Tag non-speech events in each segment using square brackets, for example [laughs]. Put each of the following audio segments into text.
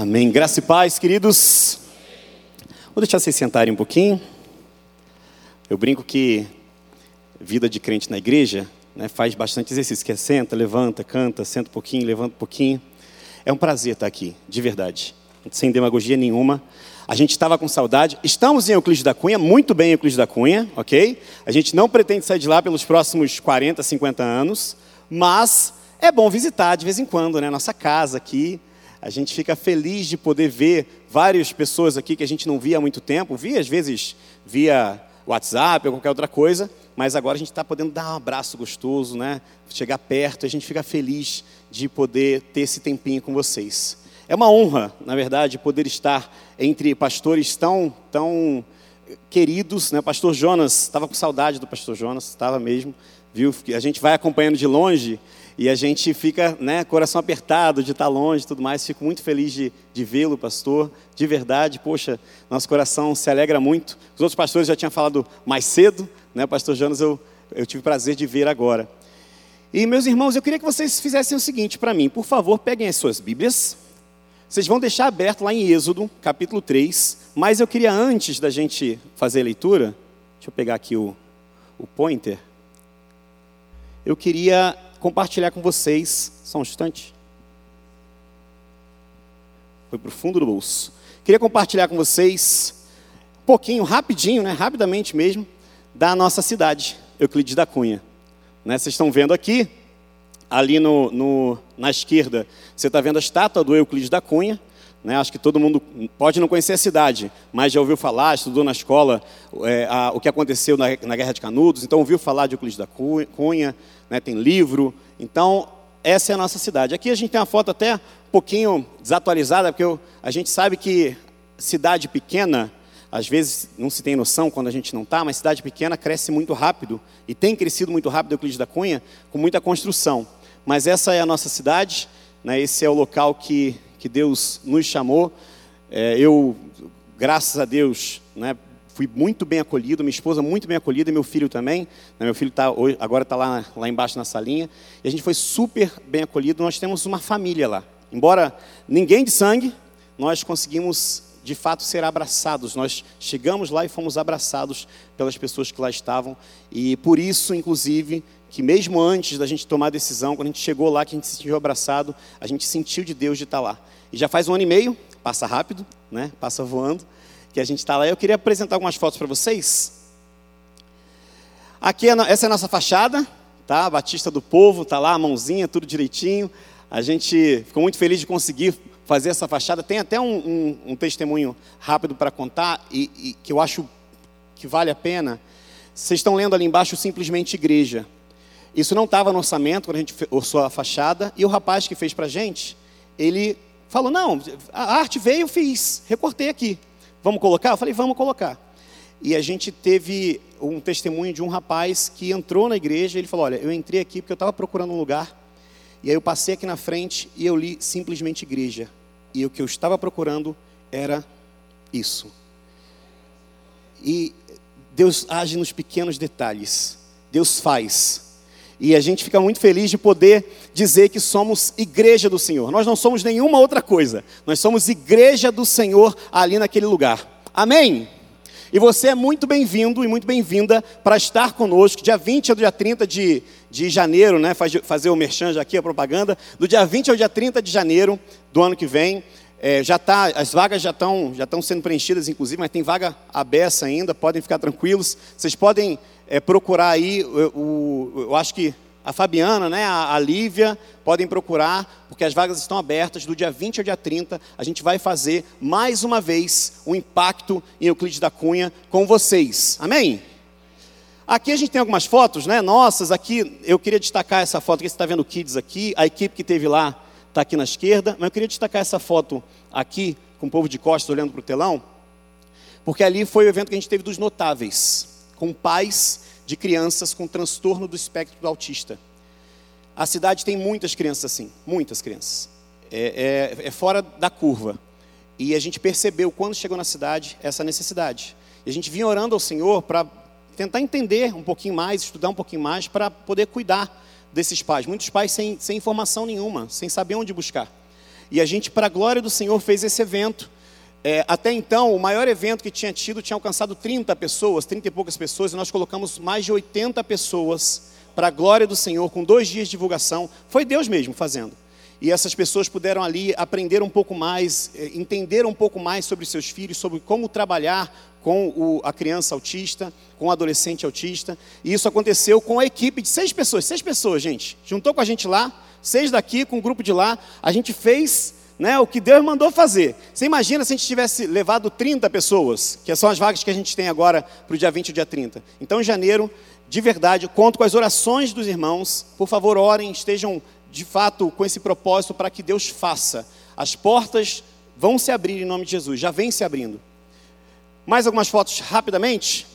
Amém. Graça e paz, queridos. Vou deixar vocês sentarem um pouquinho. Eu brinco que vida de crente na igreja né, faz bastante exercício, que é senta, levanta, canta, senta um pouquinho, levanta um pouquinho. É um prazer estar aqui, de verdade, sem demagogia nenhuma. A gente estava com saudade. Estamos em Euclides da Cunha, muito bem em Euclides da Cunha, ok? A gente não pretende sair de lá pelos próximos 40, 50 anos, mas é bom visitar de vez em quando, né? Nossa casa aqui. A gente fica feliz de poder ver várias pessoas aqui que a gente não via há muito tempo. Via, às vezes, via WhatsApp ou qualquer outra coisa, mas agora a gente está podendo dar um abraço gostoso, né? Chegar perto, a gente fica feliz de poder ter esse tempinho com vocês. É uma honra, na verdade, poder estar entre pastores tão, tão queridos, né? Pastor Jonas, estava com saudade do Pastor Jonas, estava mesmo, viu? A gente vai acompanhando de longe e a gente fica, né, coração apertado de estar longe e tudo mais. Fico muito feliz de, de vê-lo, pastor, de verdade. Poxa, nosso coração se alegra muito. Os outros pastores já tinham falado mais cedo, né, pastor Jonas, eu, eu tive prazer de ver agora. E, meus irmãos, eu queria que vocês fizessem o seguinte para mim. Por favor, peguem as suas Bíblias. Vocês vão deixar aberto lá em Êxodo, capítulo 3. Mas eu queria, antes da gente fazer a leitura, deixa eu pegar aqui o, o pointer. Eu queria compartilhar com vocês, só um instante. Foi para o fundo do bolso. Queria compartilhar com vocês um pouquinho, rapidinho, né, rapidamente mesmo, da nossa cidade, Euclides da Cunha. Né, vocês estão vendo aqui, ali no, no na esquerda, você está vendo a estátua do Euclides da Cunha. Né, acho que todo mundo pode não conhecer a cidade, mas já ouviu falar, estudou na escola é, a, o que aconteceu na, na, Guerra de Canudos, então ouviu falar de Euclides da Cunha, né, tem livro. Então, essa é a nossa cidade. Aqui a gente tem uma foto até um pouquinho desatualizada, porque eu, a gente sabe que cidade pequena, às vezes não se tem noção quando a gente não está, mas cidade pequena cresce muito rápido, e tem crescido muito rápido Euclides da Cunha, com muita construção. Mas essa é a nossa cidade, né, esse é o local que que Deus nos chamou. É, eu, graças a Deus, né, fui muito bem acolhido, minha esposa muito bem acolhida e meu filho também. Né, meu filho tá, agora está lá, lá embaixo na salinha. E a gente foi super bem acolhido. Nós temos uma família lá. Embora ninguém de sangue, nós conseguimos de fato ser abraçados. Nós chegamos lá e fomos abraçados pelas pessoas que lá estavam. E por isso, inclusive, que mesmo antes da gente tomar a decisão, quando a gente chegou lá, que a gente se sentiu abraçado, a gente sentiu de Deus de estar lá. E já faz um ano e meio, passa rápido, né? Passa voando, que a gente está lá. Eu queria apresentar algumas fotos para vocês. Aqui, é essa é a nossa fachada, tá? A Batista do Povo, tá lá, a mãozinha, tudo direitinho. A gente ficou muito feliz de conseguir fazer essa fachada. Tem até um, um, um testemunho rápido para contar e, e que eu acho que vale a pena. Vocês estão lendo ali embaixo simplesmente igreja. Isso não estava no orçamento quando a gente orçou a fachada. E o rapaz que fez para a gente, ele falou: Não, a arte veio, fiz, recortei aqui. Vamos colocar? Eu falei: Vamos colocar. E a gente teve um testemunho de um rapaz que entrou na igreja. Ele falou: Olha, eu entrei aqui porque eu estava procurando um lugar. E aí eu passei aqui na frente e eu li simplesmente igreja. E o que eu estava procurando era isso. E Deus age nos pequenos detalhes. Deus faz e a gente fica muito feliz de poder dizer que somos igreja do Senhor. Nós não somos nenhuma outra coisa. Nós somos igreja do Senhor ali naquele lugar. Amém? E você é muito bem-vindo e muito bem-vinda para estar conosco. Dia 20 ao dia 30 de, de janeiro, né? Faz, fazer o merchan já aqui, a propaganda. Do dia 20 ao dia 30 de janeiro do ano que vem. É, já tá, as vagas já estão já sendo preenchidas, inclusive, mas tem vaga aberta ainda, podem ficar tranquilos. Vocês podem é, procurar aí, o, o, eu acho que a Fabiana, né, a, a Lívia, podem procurar, porque as vagas estão abertas do dia 20 ao dia 30. A gente vai fazer mais uma vez o um impacto em Euclides da Cunha com vocês. Amém? Aqui a gente tem algumas fotos, né? Nossas, aqui eu queria destacar essa foto que você está vendo Kids aqui, a equipe que teve lá está aqui na esquerda, mas eu queria destacar essa foto aqui, com o povo de costas olhando para o telão, porque ali foi o evento que a gente teve dos notáveis com pais de crianças com transtorno do espectro do autista. A cidade tem muitas crianças assim, muitas crianças. É, é, é fora da curva. E a gente percebeu, quando chegou na cidade, essa necessidade. E a gente vinha orando ao Senhor para tentar entender um pouquinho mais, estudar um pouquinho mais, para poder cuidar desses pais. Muitos pais sem, sem informação nenhuma, sem saber onde buscar. E a gente, para a glória do Senhor, fez esse evento. É, até então, o maior evento que tinha tido tinha alcançado 30 pessoas, 30 e poucas pessoas, e nós colocamos mais de 80 pessoas para a glória do Senhor, com dois dias de divulgação. Foi Deus mesmo fazendo. E essas pessoas puderam ali aprender um pouco mais, é, entender um pouco mais sobre seus filhos, sobre como trabalhar com o, a criança autista, com o adolescente autista. E isso aconteceu com a equipe de seis pessoas. Seis pessoas, gente. Juntou com a gente lá, seis daqui, com um grupo de lá. A gente fez né, o que Deus mandou fazer. Você imagina se a gente tivesse levado 30 pessoas, que são as vagas que a gente tem agora para o dia 20 e dia 30. Então, em janeiro, de verdade, conto com as orações dos irmãos. Por favor, orem, estejam de fato com esse propósito para que Deus faça. As portas vão se abrir em nome de Jesus, já vem se abrindo. Mais algumas fotos rapidamente.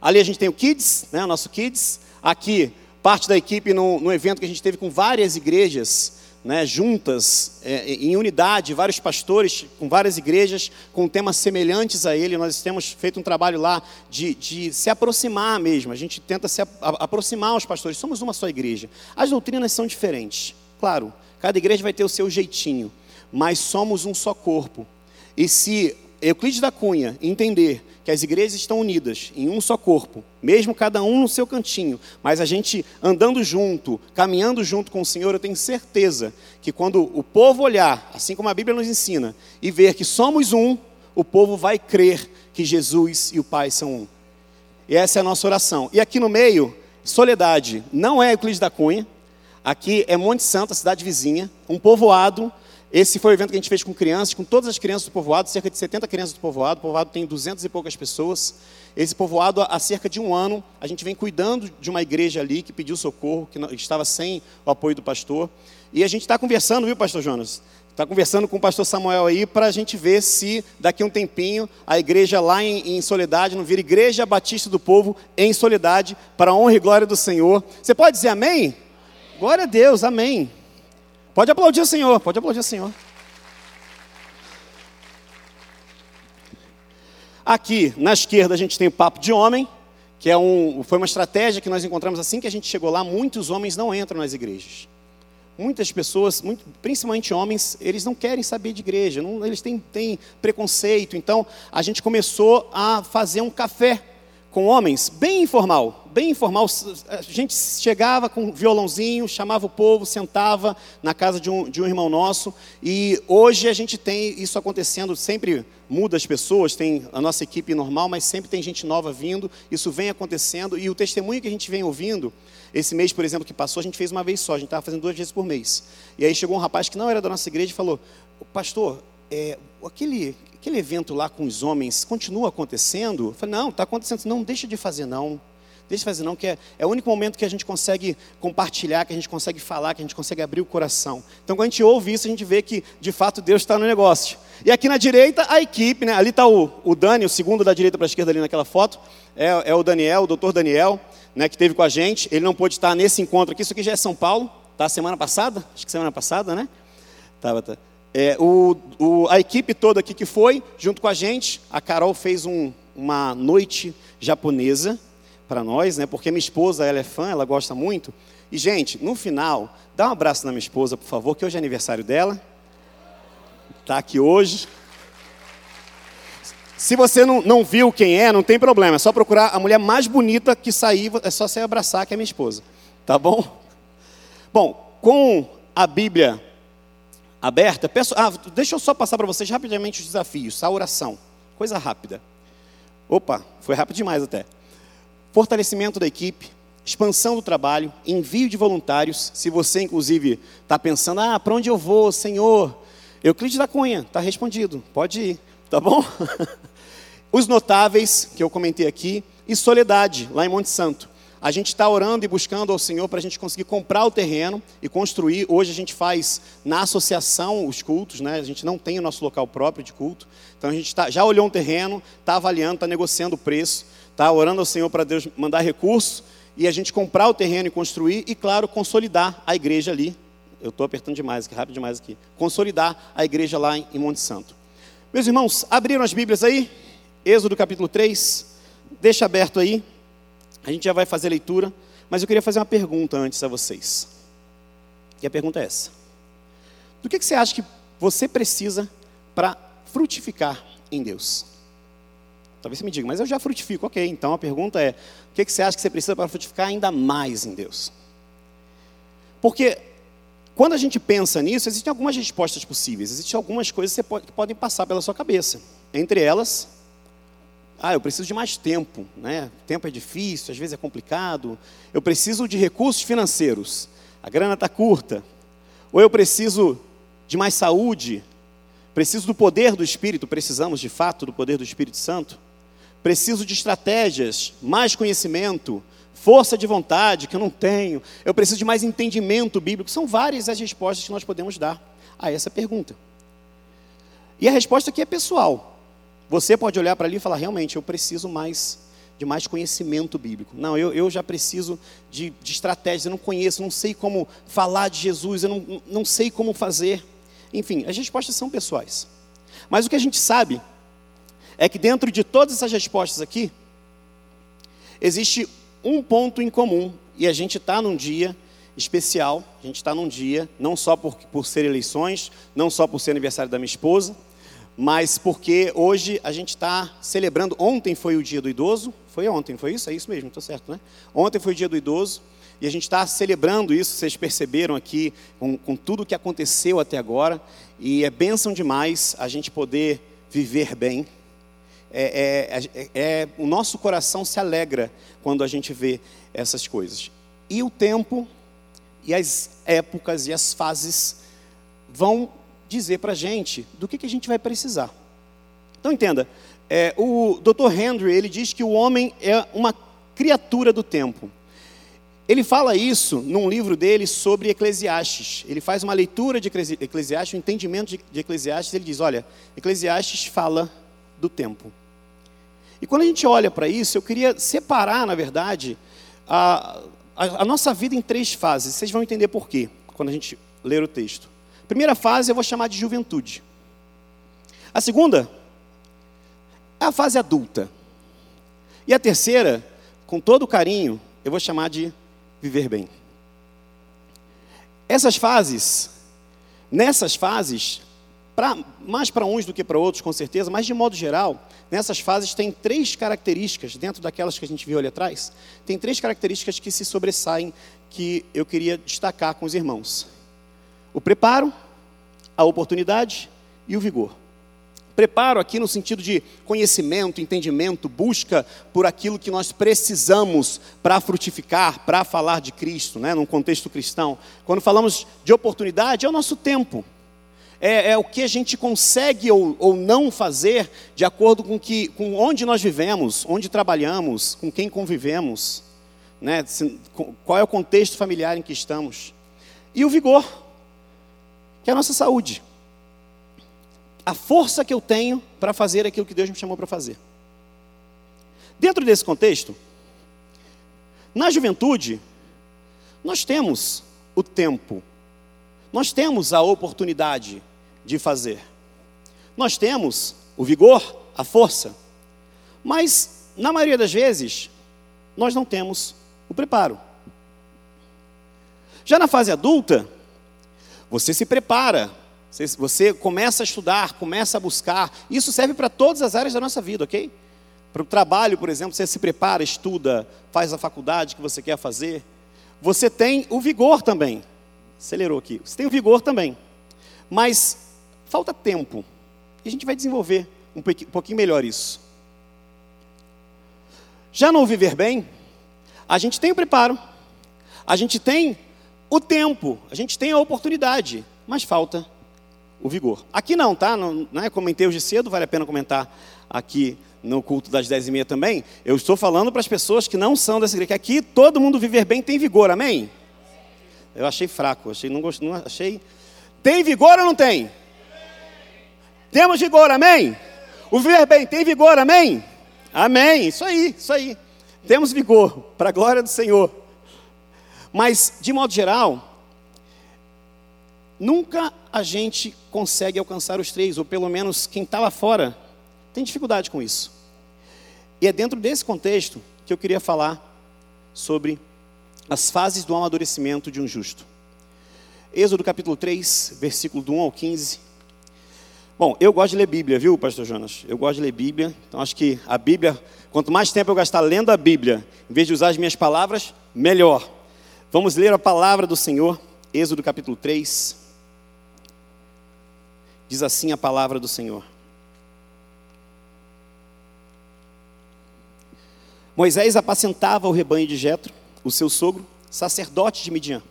Ali a gente tem o Kids, né, o nosso Kids. Aqui, parte da equipe no, no evento que a gente teve com várias igrejas né, juntas, é, em unidade, vários pastores com várias igrejas com temas semelhantes a ele. Nós temos feito um trabalho lá de, de se aproximar mesmo. A gente tenta se a, a, aproximar os pastores. Somos uma só igreja. As doutrinas são diferentes, claro. Cada igreja vai ter o seu jeitinho, mas somos um só corpo. E se Euclides da Cunha entender que as igrejas estão unidas em um só corpo, mesmo cada um no seu cantinho, mas a gente andando junto, caminhando junto com o Senhor, eu tenho certeza que quando o povo olhar, assim como a Bíblia nos ensina, e ver que somos um, o povo vai crer que Jesus e o Pai são um. E essa é a nossa oração. E aqui no meio, Soledade, não é Euclides da Cunha, aqui é Monte Santo, a cidade vizinha, um povoado esse foi o evento que a gente fez com crianças, com todas as crianças do povoado, cerca de 70 crianças do povoado. O povoado tem 200 e poucas pessoas. Esse povoado, há cerca de um ano, a gente vem cuidando de uma igreja ali que pediu socorro, que estava sem o apoio do pastor. E a gente está conversando, viu, pastor Jonas? Está conversando com o pastor Samuel aí para a gente ver se daqui a um tempinho a igreja lá em, em Soledade não vira Igreja Batista do Povo em Soledade, para a honra e glória do Senhor. Você pode dizer amém? Glória a Deus, amém. Pode aplaudir o Senhor, pode aplaudir o Senhor. Aqui, na esquerda, a gente tem o Papo de Homem, que é um, foi uma estratégia que nós encontramos assim que a gente chegou lá. Muitos homens não entram nas igrejas. Muitas pessoas, muito, principalmente homens, eles não querem saber de igreja, não, eles têm, têm preconceito. Então, a gente começou a fazer um café com homens, bem informal, bem informal. A gente chegava com um violãozinho, chamava o povo, sentava na casa de um, de um irmão nosso. E hoje a gente tem isso acontecendo, sempre muda as pessoas, tem a nossa equipe normal, mas sempre tem gente nova vindo. Isso vem acontecendo. E o testemunho que a gente vem ouvindo, esse mês, por exemplo, que passou, a gente fez uma vez só, a gente estava fazendo duas vezes por mês. E aí chegou um rapaz que não era da nossa igreja e falou: Pastor, é, aquele, aquele evento lá com os homens continua acontecendo? Eu falei, não, está acontecendo. Não, deixa de fazer não. Deixa de fazer não, que é, é o único momento que a gente consegue compartilhar, que a gente consegue falar, que a gente consegue abrir o coração. Então, quando a gente ouve isso, a gente vê que, de fato, Deus está no negócio. E aqui na direita, a equipe, né? ali está o, o Dani, o segundo da direita para a esquerda ali naquela foto, é, é o Daniel, o doutor Daniel, né, que teve com a gente. Ele não pôde estar nesse encontro aqui, isso aqui já é São Paulo, tá? Semana passada, acho que semana passada, né? Tava, tá. É, o, o, a equipe toda aqui que foi, junto com a gente, a Carol fez um, uma noite japonesa para nós, né? Porque minha esposa, ela é fã, ela gosta muito. E, gente, no final, dá um abraço na minha esposa, por favor, que hoje é aniversário dela. Está aqui hoje. Se você não, não viu quem é, não tem problema. É só procurar a mulher mais bonita que sair, é só você abraçar, que é minha esposa. Tá bom? Bom, com a Bíblia aberta, peço, ah, deixa eu só passar para vocês rapidamente os desafios, a oração, coisa rápida. Opa, foi rápido demais até. Fortalecimento da equipe, expansão do trabalho, envio de voluntários. Se você, inclusive, está pensando, ah, para onde eu vou, Senhor? Euclides da Cunha, está respondido, pode ir, tá bom? [laughs] Os notáveis, que eu comentei aqui, e Soledade, lá em Monte Santo. A gente está orando e buscando ao Senhor para a gente conseguir comprar o terreno e construir. Hoje a gente faz na associação os cultos, né? A gente não tem o nosso local próprio de culto. Então a gente tá, já olhou um terreno, está avaliando, está negociando o preço, está orando ao Senhor para Deus mandar recursos e a gente comprar o terreno e construir e, claro, consolidar a igreja ali. Eu estou apertando demais aqui, rápido demais aqui. Consolidar a igreja lá em Monte Santo. Meus irmãos, abriram as Bíblias aí? Êxodo capítulo 3. Deixa aberto aí. A gente já vai fazer a leitura, mas eu queria fazer uma pergunta antes a vocês. E a pergunta é essa: Do que, que você acha que você precisa para frutificar em Deus? Talvez você me diga, mas eu já frutifico. Ok, então a pergunta é: o que, você acha que você precisa para frutificar ainda mais em Deus? Porque quando a gente pensa nisso, existem algumas respostas possíveis, existem algumas coisas que, pode, que podem passar pela sua cabeça. Entre elas, ah, eu preciso de mais tempo, né? O tempo é difícil, às vezes é complicado. Eu preciso de recursos financeiros, a grana está curta. Ou eu preciso de mais saúde, preciso do poder do Espírito, precisamos de fato do poder do Espírito Santo. Preciso de estratégias, mais conhecimento, força de vontade que eu não tenho. Eu preciso de mais entendimento bíblico. São várias as respostas que nós podemos dar a essa pergunta. E a resposta aqui é pessoal. Você pode olhar para ali e falar: realmente, eu preciso mais de mais conhecimento bíblico. Não, eu, eu já preciso de, de estratégias, eu não conheço, não sei como falar de Jesus, eu não, não sei como fazer. Enfim, as respostas são pessoais. Mas o que a gente sabe é que dentro de todas essas respostas aqui, existe um ponto em comum, e a gente está num dia especial, a gente está num dia, não só por, por ser eleições, não só por ser aniversário da minha esposa, mas porque hoje a gente está celebrando. Ontem foi o dia do idoso, foi ontem, foi isso? É isso mesmo, estou certo, né? Ontem foi o dia do idoso e a gente está celebrando isso. Vocês perceberam aqui com, com tudo o que aconteceu até agora e é bênção demais a gente poder viver bem. É, é, é, é, o nosso coração se alegra quando a gente vê essas coisas. E o tempo, e as épocas e as fases vão dizer para a gente do que, que a gente vai precisar. Então entenda, é, o Dr. Henry ele diz que o homem é uma criatura do tempo. Ele fala isso num livro dele sobre Eclesiastes. Ele faz uma leitura de Eclesiastes, um entendimento de Eclesiastes. Ele diz: olha, Eclesiastes fala do tempo. E quando a gente olha para isso, eu queria separar, na verdade, a, a, a nossa vida em três fases. Vocês vão entender por quê quando a gente ler o texto. Primeira fase eu vou chamar de juventude. A segunda é a fase adulta. E a terceira, com todo carinho, eu vou chamar de viver bem. Essas fases, nessas fases, pra, mais para uns do que para outros, com certeza, mas de modo geral, nessas fases tem três características, dentro daquelas que a gente viu ali atrás, tem três características que se sobressaem, que eu queria destacar com os irmãos o preparo, a oportunidade e o vigor. Preparo aqui no sentido de conhecimento, entendimento, busca por aquilo que nós precisamos para frutificar, para falar de Cristo, né, num contexto cristão. Quando falamos de oportunidade, é o nosso tempo. É, é, o que a gente consegue ou, ou, não fazer de acordo com, que, com onde nós vivemos, onde trabalhamos, com quem convivemos, né, qual é o contexto familiar em que estamos. E o vigor, que é a nossa saúde. A força que eu tenho para fazer aquilo que Deus me chamou para fazer. Dentro desse contexto, na juventude, nós temos o tempo, nós temos a oportunidade de fazer, nós temos o vigor, a força, mas na maioria das vezes, nós não temos o preparo. Já na fase adulta, você se prepara, você, você começa a estudar, começa a buscar. Isso serve para todas as áreas da nossa vida, ok? Para o trabalho, por exemplo, você se prepara, estuda, faz a faculdade que você quer fazer. Você tem o vigor também. Acelerou aqui. Você tem o vigor também. Mas falta tempo. E a gente vai desenvolver um pouquinho melhor isso. Já no viver bem, a gente tem o preparo, a gente tem o tempo, a gente tem a oportunidade, mas falta o vigor. Aqui não, tá? Não, não é? Comentei hoje cedo, vale a pena comentar aqui no culto das dez e meia também. Eu estou falando para as pessoas que não são dessa igreja, que aqui todo mundo viver bem tem vigor, amém? Eu achei fraco, achei, não, gost, não achei. Tem vigor ou não tem? Temos vigor, amém? O viver bem tem vigor, amém? Amém, isso aí, isso aí. Temos vigor, para a glória do Senhor. Mas, de modo geral, nunca a gente consegue alcançar os três, ou pelo menos quem está lá fora tem dificuldade com isso. E é dentro desse contexto que eu queria falar sobre as fases do amadurecimento de um justo. Êxodo capítulo 3, versículo do 1 ao 15. Bom, eu gosto de ler Bíblia, viu, pastor Jonas? Eu gosto de ler Bíblia, então acho que a Bíblia, quanto mais tempo eu gastar lendo a Bíblia, em vez de usar as minhas palavras, melhor. Vamos ler a palavra do Senhor, Êxodo capítulo 3. Diz assim a palavra do Senhor. Moisés apacentava o rebanho de Jetro, o seu sogro, sacerdote de Midian.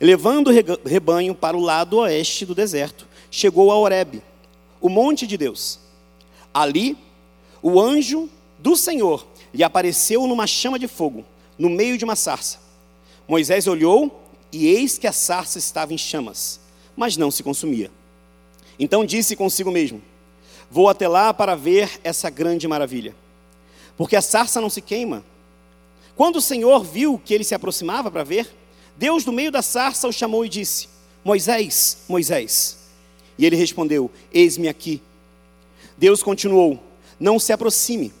Levando o rebanho para o lado oeste do deserto, chegou a Horebe, o monte de Deus. Ali, o anjo do Senhor lhe apareceu numa chama de fogo, no meio de uma sarça. Moisés olhou e eis que a sarça estava em chamas, mas não se consumia. Então disse consigo mesmo: Vou até lá para ver essa grande maravilha. Porque a sarça não se queima. Quando o Senhor viu que ele se aproximava para ver, Deus, no meio da sarça, o chamou e disse: Moisés, Moisés. E ele respondeu: Eis-me aqui. Deus continuou: Não se aproxime,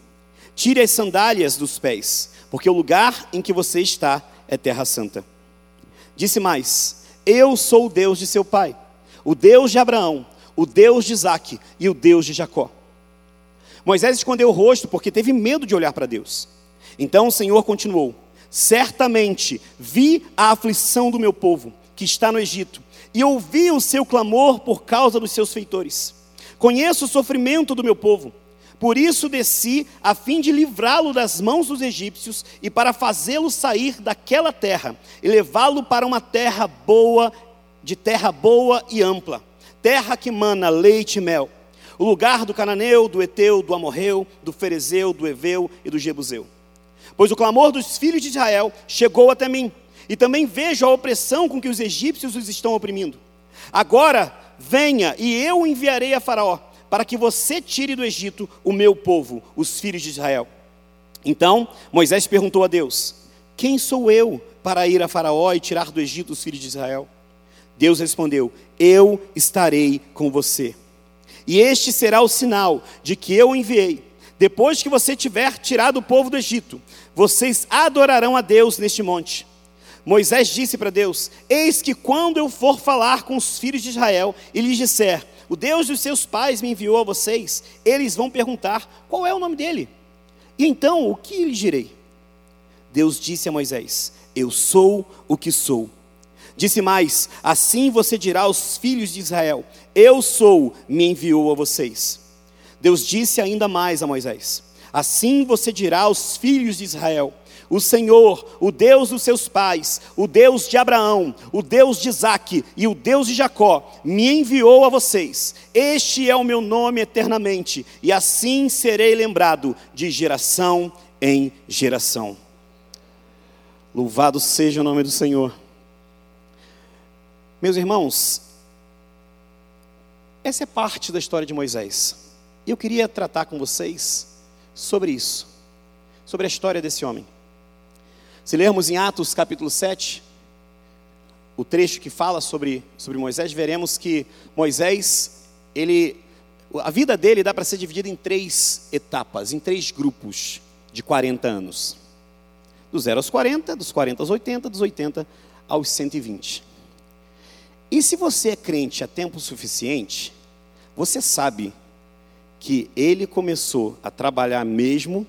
tire as sandálias dos pés, porque o lugar em que você está é terra santa. Disse mais: Eu sou o Deus de seu pai, o Deus de Abraão, o Deus de Isaque e o Deus de Jacó. Moisés escondeu o rosto porque teve medo de olhar para Deus. Então o Senhor continuou: Certamente vi a aflição do meu povo, que está no Egito, e ouvi o seu clamor por causa dos seus feitores. Conheço o sofrimento do meu povo, por isso desci a fim de livrá-lo das mãos dos egípcios e para fazê-lo sair daquela terra e levá-lo para uma terra boa, de terra boa e ampla, terra que mana leite e mel, o lugar do cananeu, do eteu, do amorreu, do ferezeu, do eveu e do jebuseu. Pois o clamor dos filhos de Israel chegou até mim, e também vejo a opressão com que os egípcios os estão oprimindo. Agora venha, e eu enviarei a Faraó, para que você tire do Egito o meu povo, os filhos de Israel. Então Moisés perguntou a Deus: Quem sou eu para ir a Faraó e tirar do Egito os filhos de Israel? Deus respondeu: Eu estarei com você. E este será o sinal de que eu enviei. Depois que você tiver tirado o povo do Egito, vocês adorarão a Deus neste monte. Moisés disse para Deus: Eis que quando eu for falar com os filhos de Israel e lhes disser: O Deus dos seus pais me enviou a vocês, eles vão perguntar: Qual é o nome dele? E então o que lhes direi? Deus disse a Moisés: Eu sou o que sou. Disse mais: Assim você dirá aos filhos de Israel: Eu sou, me enviou a vocês. Deus disse ainda mais a Moisés: Assim você dirá aos filhos de Israel: O Senhor, o Deus dos seus pais, o Deus de Abraão, o Deus de Isaque e o Deus de Jacó, me enviou a vocês. Este é o meu nome eternamente, e assim serei lembrado de geração em geração. Louvado seja o nome do Senhor. Meus irmãos, essa é parte da história de Moisés. Eu queria tratar com vocês sobre isso, sobre a história desse homem. Se lermos em Atos capítulo 7, o trecho que fala sobre, sobre Moisés, veremos que Moisés, ele, a vida dele dá para ser dividida em três etapas, em três grupos de 40 anos. Do 0 aos 40, dos 40 aos 80, dos 80 aos 120. E se você é crente há tempo suficiente, você sabe que ele começou a trabalhar mesmo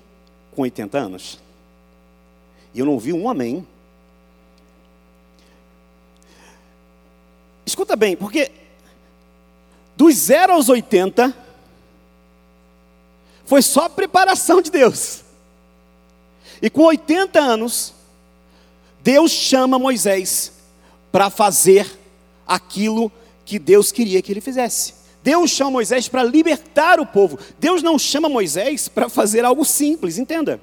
com 80 anos. E eu não vi um amém. Escuta bem, porque dos 0 aos 80 foi só preparação de Deus. E com 80 anos, Deus chama Moisés para fazer aquilo que Deus queria que ele fizesse. Deus chama Moisés para libertar o povo. Deus não chama Moisés para fazer algo simples, entenda.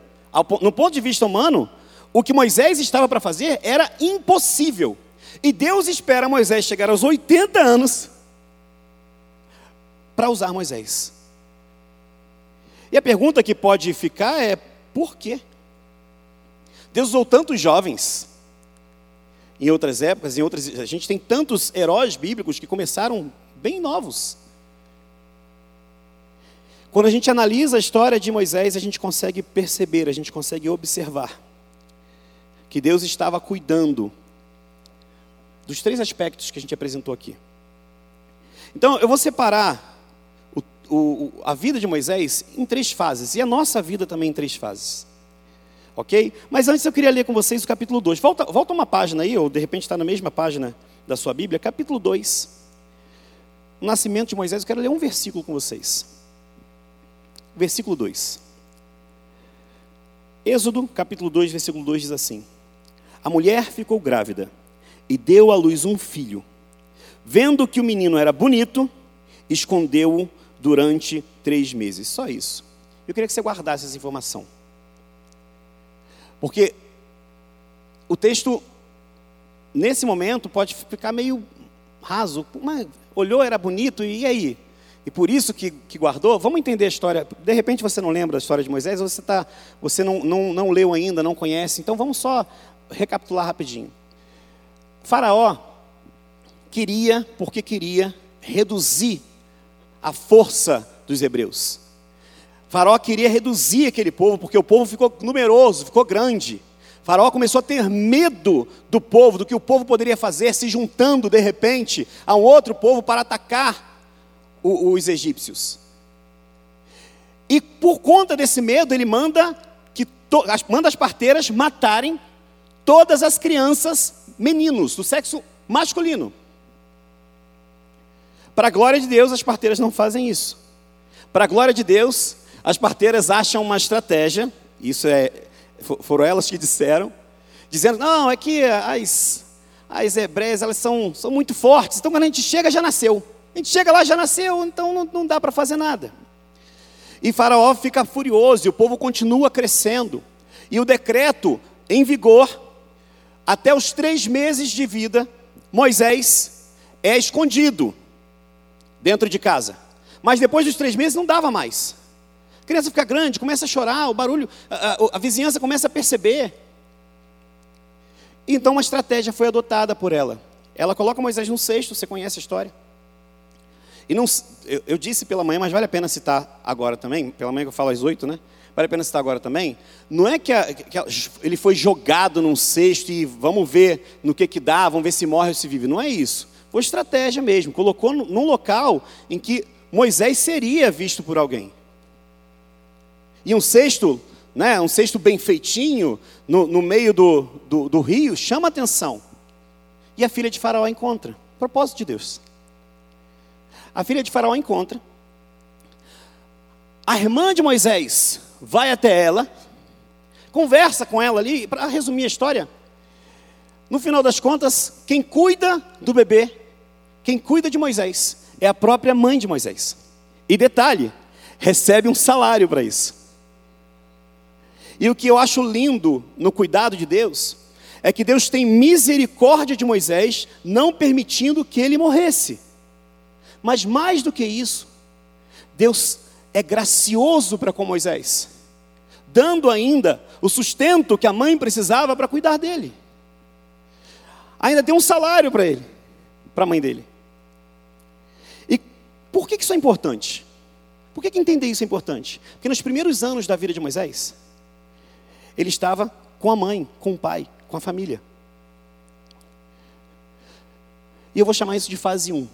No ponto de vista humano, o que Moisés estava para fazer era impossível. E Deus espera Moisés chegar aos 80 anos para usar Moisés. E a pergunta que pode ficar é: por quê? Deus usou tantos jovens. Em outras épocas, em outras, a gente tem tantos heróis bíblicos que começaram bem novos. Quando a gente analisa a história de Moisés, a gente consegue perceber, a gente consegue observar que Deus estava cuidando dos três aspectos que a gente apresentou aqui. Então, eu vou separar o, o, a vida de Moisés em três fases, e a nossa vida também em três fases. Ok? Mas antes eu queria ler com vocês o capítulo 2. Volta, volta uma página aí, ou de repente está na mesma página da sua Bíblia, capítulo 2. O nascimento de Moisés, eu quero ler um versículo com vocês. Versículo 2. Êxodo, capítulo 2, versículo 2 diz assim: A mulher ficou grávida e deu à luz um filho. Vendo que o menino era bonito, escondeu-o durante três meses. Só isso. Eu queria que você guardasse essa informação. Porque o texto, nesse momento, pode ficar meio raso. Mas olhou, era bonito, e aí? E por isso que, que guardou, vamos entender a história. De repente você não lembra da história de Moisés, você, tá, você não, não, não leu ainda, não conhece. Então vamos só recapitular rapidinho. Faraó queria, porque queria, reduzir a força dos hebreus. Faraó queria reduzir aquele povo, porque o povo ficou numeroso, ficou grande. Faraó começou a ter medo do povo, do que o povo poderia fazer, se juntando de repente a um outro povo para atacar os egípcios. E por conta desse medo, ele manda que manda as parteiras matarem todas as crianças meninos do sexo masculino. Para a glória de Deus, as parteiras não fazem isso. Para a glória de Deus, as parteiras acham uma estratégia, isso é, foram elas que disseram, dizendo: não, é que as, as hebreias elas são, são muito fortes, então quando a gente chega já nasceu. A gente chega lá já nasceu, então não, não dá para fazer nada. E Faraó fica furioso, e o povo continua crescendo. E o decreto em vigor, até os três meses de vida, Moisés é escondido dentro de casa. Mas depois dos três meses não dava mais. A criança fica grande, começa a chorar, o barulho, a, a, a vizinhança começa a perceber. Então uma estratégia foi adotada por ela. Ela coloca Moisés no cesto, você conhece a história. E não, eu, eu, disse pela manhã, mas vale a pena citar agora também, pela manhã que eu falo às oito, né? Vale a pena citar agora também. Não é que, a, que a, ele foi jogado num cesto e vamos ver no que que dá, vamos ver se morre ou se vive. Não é isso. Foi estratégia mesmo. Colocou num local em que Moisés seria visto por alguém. E um cesto, né, um cesto bem feitinho, no, no meio do, do, do rio, chama atenção. E a filha de Faraó encontra. Propósito de Deus. A filha de Faraó encontra. A irmã de Moisés vai até ela, conversa com ela ali, para resumir a história. No final das contas, quem cuida do bebê, quem cuida de Moisés, é a própria mãe de Moisés. E detalhe, recebe um salário para isso. E o que eu acho lindo no cuidado de Deus é que Deus tem misericórdia de Moisés, não permitindo que ele morresse. Mas mais do que isso, Deus é gracioso para com Moisés, dando ainda o sustento que a mãe precisava para cuidar dele. Ainda deu um salário para ele, para a mãe dele. Por que isso é importante? Por que entender isso é importante? Porque nos primeiros anos da vida de Moisés, ele estava com a mãe, com o pai, com a família. E eu vou chamar isso de fase 1.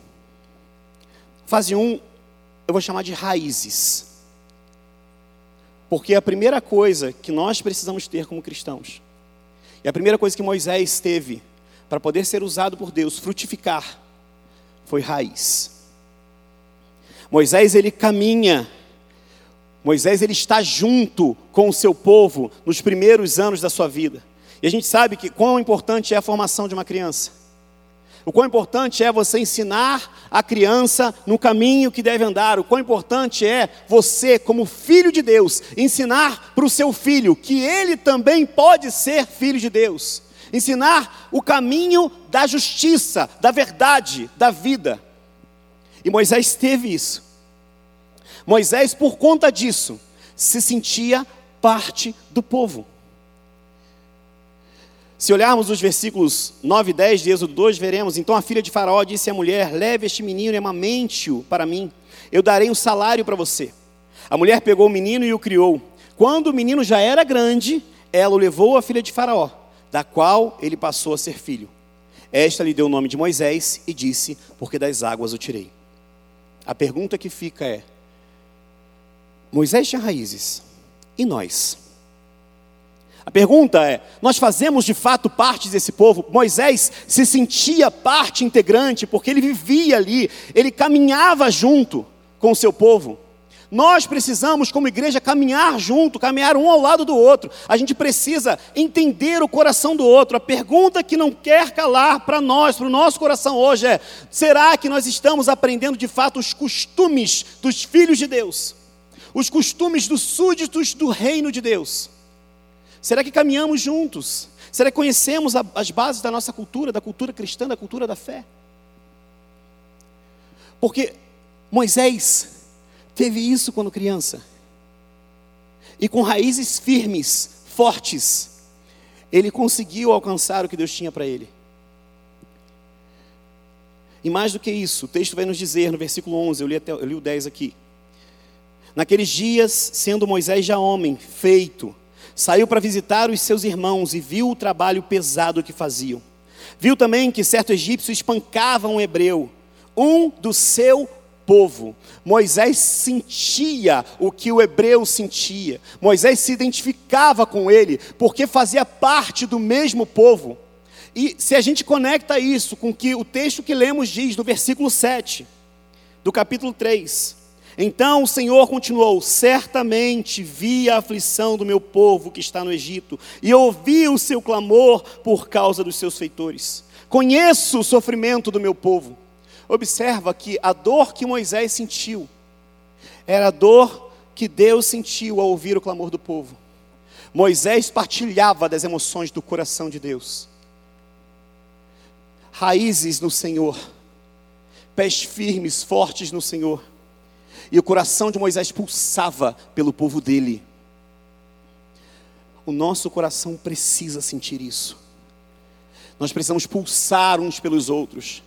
Fase 1, eu vou chamar de raízes. Porque a primeira coisa que nós precisamos ter como cristãos, e a primeira coisa que Moisés teve para poder ser usado por Deus, frutificar, foi raiz. Moisés ele caminha. Moisés ele está junto com o seu povo nos primeiros anos da sua vida. E a gente sabe que quão importante é a formação de uma criança. O quão importante é você ensinar a criança no caminho que deve andar. O quão importante é você, como filho de Deus, ensinar para o seu filho que ele também pode ser filho de Deus. Ensinar o caminho da justiça, da verdade, da vida. E Moisés teve isso. Moisés, por conta disso, se sentia parte do povo. Se olharmos os versículos 9 e 10 de Êxodo 2, veremos: Então a filha de Faraó disse à mulher: Leve este menino e amamente-o para mim, eu darei um salário para você. A mulher pegou o menino e o criou. Quando o menino já era grande, ela o levou à filha de Faraó, da qual ele passou a ser filho. Esta lhe deu o nome de Moisés e disse: Porque das águas o tirei. A pergunta que fica é: Moisés tinha raízes, e nós? A pergunta é: nós fazemos de fato parte desse povo? Moisés se sentia parte integrante porque ele vivia ali, ele caminhava junto com o seu povo. Nós precisamos, como igreja, caminhar junto, caminhar um ao lado do outro. A gente precisa entender o coração do outro. A pergunta que não quer calar para nós, para o nosso coração hoje é: será que nós estamos aprendendo de fato os costumes dos filhos de Deus? Os costumes dos súditos do reino de Deus? Será que caminhamos juntos? Será que conhecemos as bases da nossa cultura, da cultura cristã, da cultura da fé? Porque Moisés teve isso quando criança. E com raízes firmes, fortes, ele conseguiu alcançar o que Deus tinha para ele. E mais do que isso, o texto vai nos dizer no versículo 11, eu li, até, eu li o 10 aqui. Naqueles dias, sendo Moisés já homem, feito, saiu para visitar os seus irmãos e viu o trabalho pesado que faziam. Viu também que certo egípcio espancava um hebreu, um do seu povo. Moisés sentia o que o hebreu sentia. Moisés se identificava com ele, porque fazia parte do mesmo povo. E se a gente conecta isso com que o texto que lemos diz no versículo 7 do capítulo 3, então o Senhor continuou: Certamente vi a aflição do meu povo que está no Egito, e ouvi o seu clamor por causa dos seus feitores. Conheço o sofrimento do meu povo Observa que a dor que Moisés sentiu era a dor que Deus sentiu ao ouvir o clamor do povo. Moisés partilhava das emoções do coração de Deus. Raízes no Senhor, pés firmes, fortes no Senhor. E o coração de Moisés pulsava pelo povo dele. O nosso coração precisa sentir isso. Nós precisamos pulsar uns pelos outros.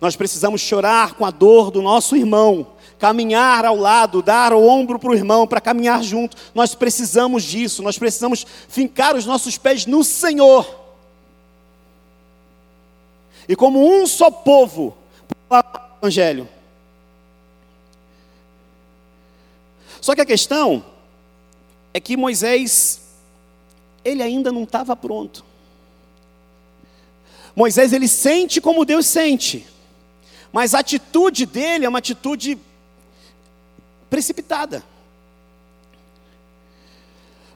Nós precisamos chorar com a dor do nosso irmão, caminhar ao lado, dar o ombro para o irmão, para caminhar junto. Nós precisamos disso, nós precisamos fincar os nossos pés no Senhor. E como um só povo, o Evangelho. Só que a questão é que Moisés, ele ainda não estava pronto. Moisés, ele sente como Deus sente. Mas a atitude dele é uma atitude precipitada.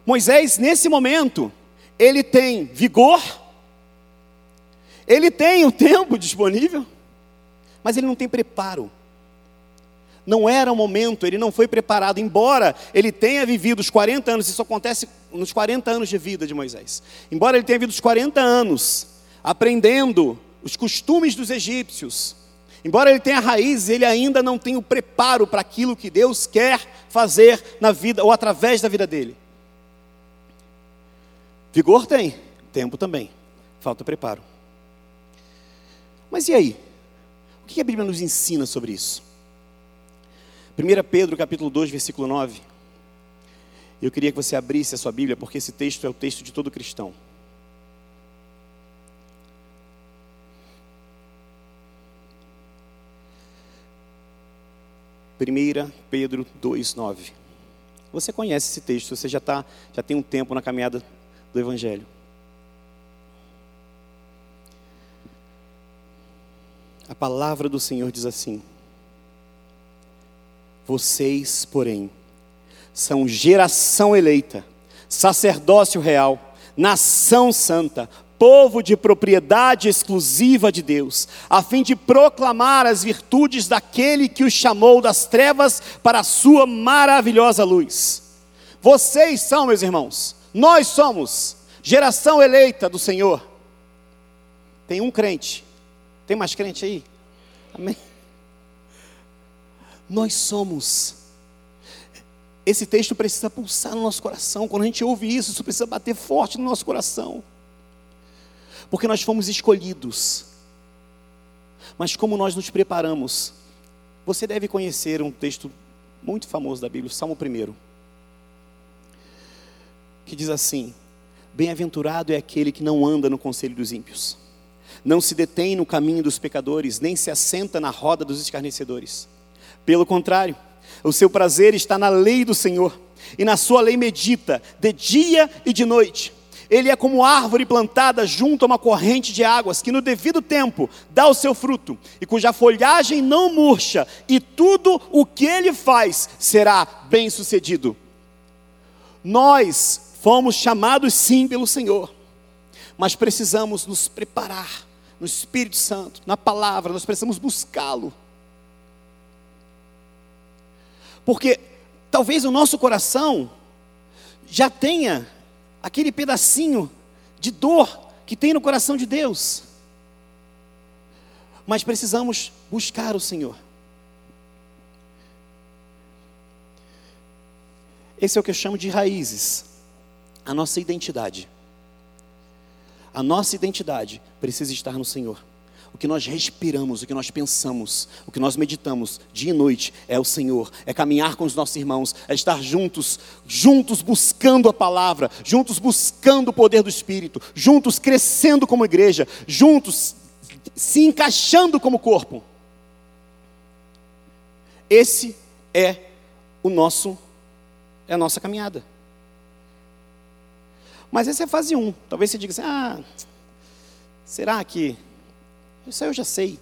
Moisés, nesse momento, ele tem vigor, ele tem o [laughs] tempo disponível, mas ele não tem preparo. Não era o momento, ele não foi preparado, embora ele tenha vivido os 40 anos, isso acontece nos 40 anos de vida de Moisés. Embora ele tenha vivido os 40 anos aprendendo os costumes dos egípcios, Embora ele tenha raiz, ele ainda não tem o preparo para aquilo que Deus quer fazer na vida ou através da vida dele. Vigor tem, tempo também. Falta preparo. Mas e aí? O que a Bíblia nos ensina sobre isso? 1 Pedro capítulo 2, versículo 9. Eu queria que você abrisse a sua Bíblia, porque esse texto é o texto de todo cristão. 1 Pedro 2,9. Você conhece esse texto, você já, tá, já tem um tempo na caminhada do Evangelho. A palavra do Senhor diz assim: Vocês, porém, são geração eleita, sacerdócio real, nação santa, povo de propriedade exclusiva de Deus, a fim de proclamar as virtudes daquele que os chamou das trevas para a sua maravilhosa luz. Vocês são, meus irmãos, nós somos geração eleita do Senhor. Tem um crente, tem mais crente aí? Amém? Nós somos. Esse texto precisa pulsar no nosso coração. Quando a gente ouve isso, isso precisa bater forte no nosso coração porque nós fomos escolhidos. Mas como nós nos preparamos? Você deve conhecer um texto muito famoso da Bíblia, o Salmo 1, que diz assim: Bem-aventurado é aquele que não anda no conselho dos ímpios, Não se detém no caminho dos pecadores, nem se assenta na roda dos escarnecedores. Pelo contrário, o seu prazer está na lei do Senhor, e na sua lei medita, de dia e de noite. Ele é como árvore plantada junto a uma corrente de águas, que no devido tempo dá o seu fruto, e cuja folhagem não murcha, e tudo o que ele faz será bem sucedido. Nós fomos chamados sim pelo Senhor, mas precisamos nos preparar no Espírito Santo, na palavra, nós precisamos buscá-lo. Porque talvez o nosso coração já tenha aquele pedacinho de dor que tem no coração de Deus. Mas precisamos buscar o Senhor. Esse é o que eu chamo de raízes, a nossa identidade. A nossa identidade precisa estar no Senhor. O que nós respiramos, o que nós pensamos, o que nós meditamos dia e noite é o Senhor, é caminhar com os nossos irmãos, é estar juntos, juntos buscando a palavra, juntos buscando o poder do Espírito, juntos crescendo como igreja, juntos se encaixando como corpo. Esse é o nosso é a nossa caminhada. Mas essa é a fase 1. Talvez você diga assim: ah, será que. Isso eu já sei.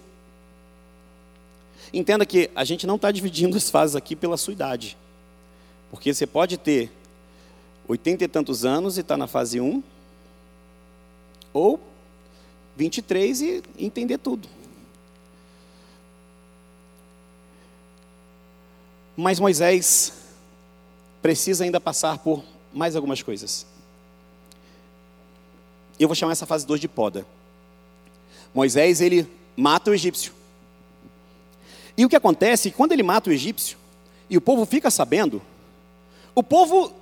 Entenda que a gente não está dividindo as fases aqui pela sua idade. Porque você pode ter oitenta e tantos anos e estar tá na fase 1, ou 23 e entender tudo. Mas Moisés precisa ainda passar por mais algumas coisas. Eu vou chamar essa fase 2 de poda. Moisés, ele mata o egípcio. E o que acontece, quando ele mata o egípcio, e o povo fica sabendo, o povo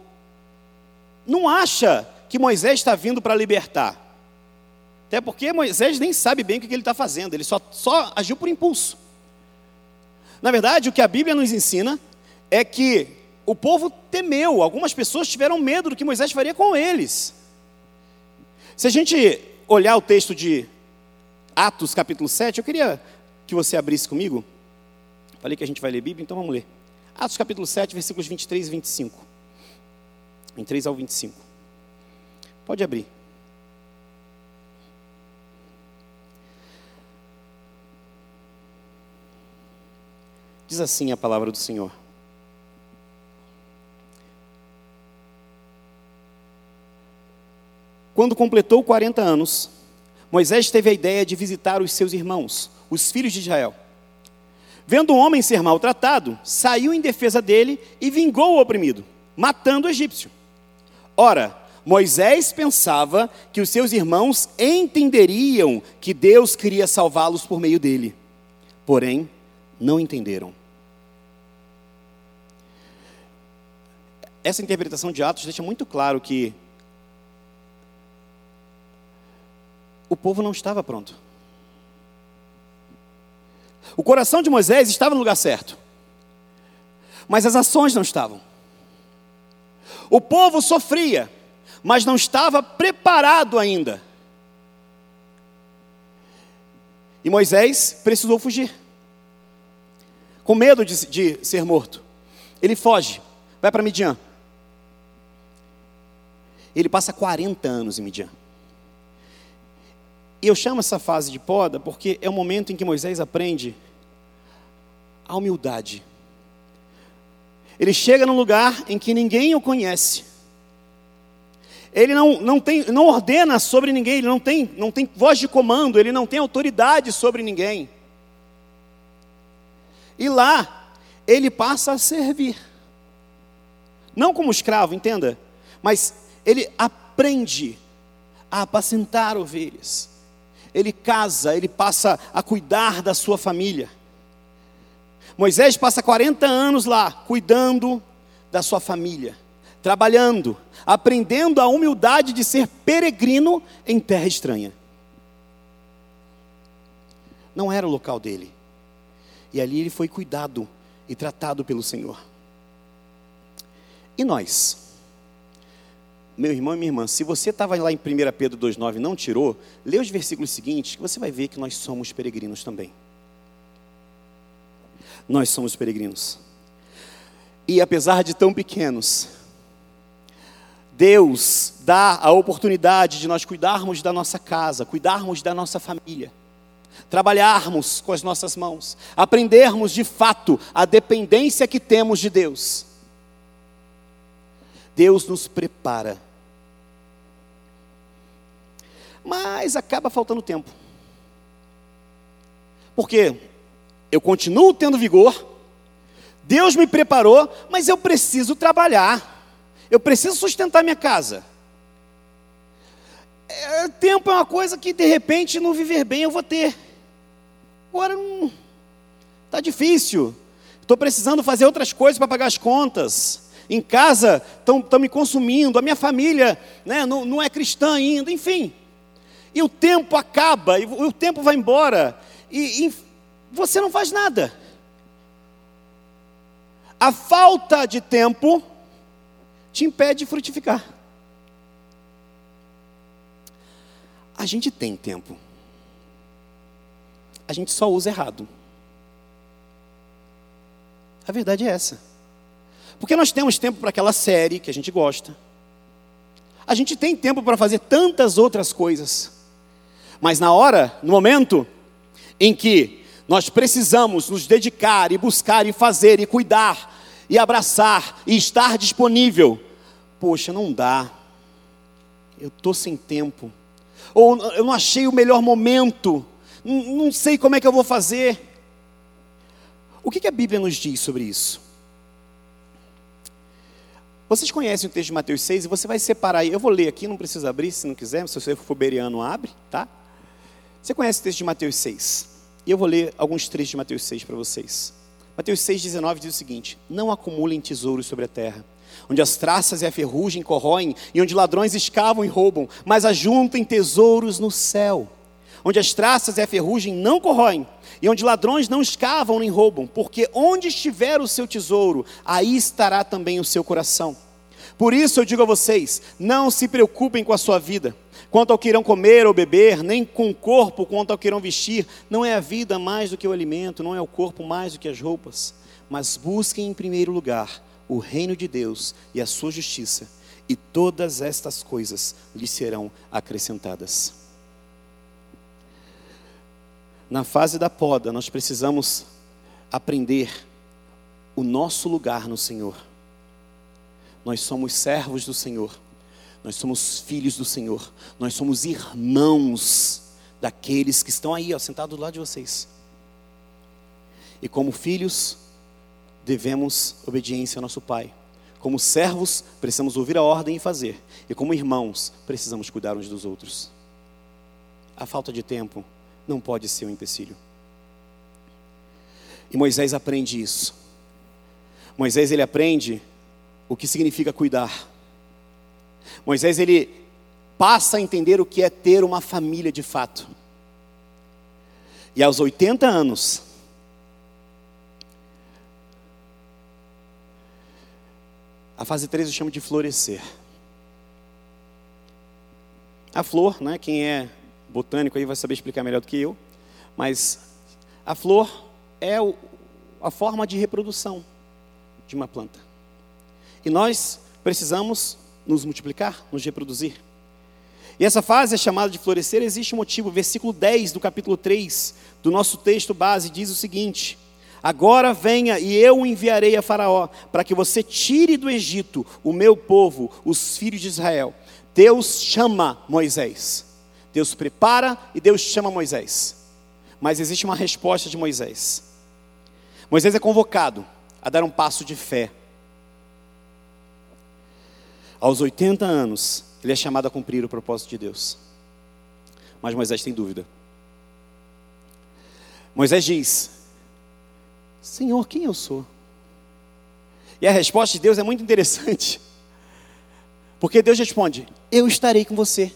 não acha que Moisés está vindo para libertar. Até porque Moisés nem sabe bem o que ele está fazendo, ele só, só agiu por impulso. Na verdade, o que a Bíblia nos ensina é que o povo temeu, algumas pessoas tiveram medo do que Moisés faria com eles. Se a gente olhar o texto de Atos, capítulo 7, eu queria que você abrisse comigo. Falei que a gente vai ler Bíblia, então vamos ler. Atos, capítulo 7, versículos 23 e 25. 23 ao 25. Pode abrir. Diz assim a palavra do Senhor. Quando completou 40 anos, Moisés teve a ideia de visitar os seus irmãos, os filhos de Israel. Vendo um homem ser maltratado, saiu em defesa dele e vingou o oprimido, matando o egípcio. Ora, Moisés pensava que os seus irmãos entenderiam que Deus queria salvá-los por meio dele. Porém, não entenderam. Essa interpretação de Atos deixa muito claro que o povo não estava pronto. O coração de Moisés estava no lugar certo, mas as ações não estavam. O povo sofria, mas não estava preparado ainda. E Moisés precisou fugir, com medo de, de ser morto. Ele foge, vai para Midian. Ele passa 40 anos em Midian. E eu chamo essa fase de poda porque é o momento em que Moisés aprende a humildade. Ele chega num lugar em que ninguém o conhece. Ele não, não, tem, não ordena sobre ninguém, ele não tem, não tem voz de comando, ele não tem autoridade sobre ninguém. E lá, ele passa a servir. Não como escravo, entenda, mas ele aprende a apacentar ovelhas ele casa, ele passa a cuidar da sua família. Moisés passa 40 anos lá, cuidando da sua família, trabalhando, aprendendo a humildade de ser peregrino em terra estranha. Não era o local dele. E ali ele foi cuidado e tratado pelo Senhor. E nós? Meu irmão e minha irmã, se você estava lá em 1 Pedro 2,9 e não tirou, lê os versículos seguintes, que você vai ver que nós somos peregrinos também. Nós somos peregrinos. E apesar de tão pequenos, Deus dá a oportunidade de nós cuidarmos da nossa casa, cuidarmos da nossa família, trabalharmos com as nossas mãos, aprendermos de fato a dependência que temos de Deus. Deus nos prepara. Mas acaba faltando tempo. Porque eu continuo tendo vigor, Deus me preparou, mas eu preciso trabalhar. Eu preciso sustentar minha casa. É, tempo é uma coisa que de repente no viver bem eu vou ter. Agora está difícil. Estou precisando fazer outras coisas para pagar as contas. Em casa estão me consumindo. A minha família né, não, não é cristã ainda. Enfim. E o tempo acaba, e o tempo vai embora. E, e você não faz nada. A falta de tempo te impede de frutificar. A gente tem tempo. A gente só usa errado. A verdade é essa. Porque nós temos tempo para aquela série que a gente gosta. A gente tem tempo para fazer tantas outras coisas. Mas na hora, no momento em que nós precisamos nos dedicar e buscar e fazer e cuidar e abraçar e estar disponível. Poxa, não dá. Eu estou sem tempo. Ou eu não achei o melhor momento. Não, não sei como é que eu vou fazer. O que, que a Bíblia nos diz sobre isso? Vocês conhecem o texto de Mateus 6 e você vai separar aí. Eu vou ler aqui, não precisa abrir se não quiser. Se você for beriano, abre, tá? Você conhece o texto de Mateus 6. E eu vou ler alguns trechos de Mateus 6 para vocês. Mateus 6,19 diz o seguinte: Não acumulem tesouros sobre a terra, onde as traças e a ferrugem corroem, e onde ladrões escavam e roubam, mas ajuntem tesouros no céu, onde as traças e a ferrugem não corroem, e onde ladrões não escavam nem roubam, porque onde estiver o seu tesouro, aí estará também o seu coração. Por isso eu digo a vocês: não se preocupem com a sua vida quanto ao que irão comer ou beber, nem com o corpo quanto ao que irão vestir. Não é a vida mais do que o alimento, não é o corpo mais do que as roupas. Mas busquem em primeiro lugar o reino de Deus e a sua justiça, e todas estas coisas lhes serão acrescentadas. Na fase da poda, nós precisamos aprender o nosso lugar no Senhor. Nós somos servos do Senhor. Nós somos filhos do Senhor. Nós somos irmãos daqueles que estão aí, ó, sentados do lado de vocês. E como filhos, devemos obediência ao nosso Pai. Como servos, precisamos ouvir a ordem e fazer. E como irmãos, precisamos cuidar uns dos outros. A falta de tempo não pode ser um empecilho. E Moisés aprende isso. Moisés ele aprende o que significa cuidar. Moisés ele passa a entender o que é ter uma família de fato. E aos 80 anos, a fase 3 eu chamo de florescer. A flor, né, quem é botânico aí vai saber explicar melhor do que eu, mas a flor é o, a forma de reprodução de uma planta. E nós precisamos nos multiplicar, nos reproduzir. E essa fase é chamada de florescer, existe um motivo. Versículo 10 do capítulo 3 do nosso texto base diz o seguinte: Agora venha e eu o enviarei a Faraó, para que você tire do Egito o meu povo, os filhos de Israel. Deus chama Moisés. Deus prepara e Deus chama Moisés. Mas existe uma resposta de Moisés. Moisés é convocado a dar um passo de fé aos 80 anos, ele é chamado a cumprir o propósito de Deus. Mas Moisés tem dúvida. Moisés diz: Senhor, quem eu sou? E a resposta de Deus é muito interessante. Porque Deus responde: Eu estarei com você.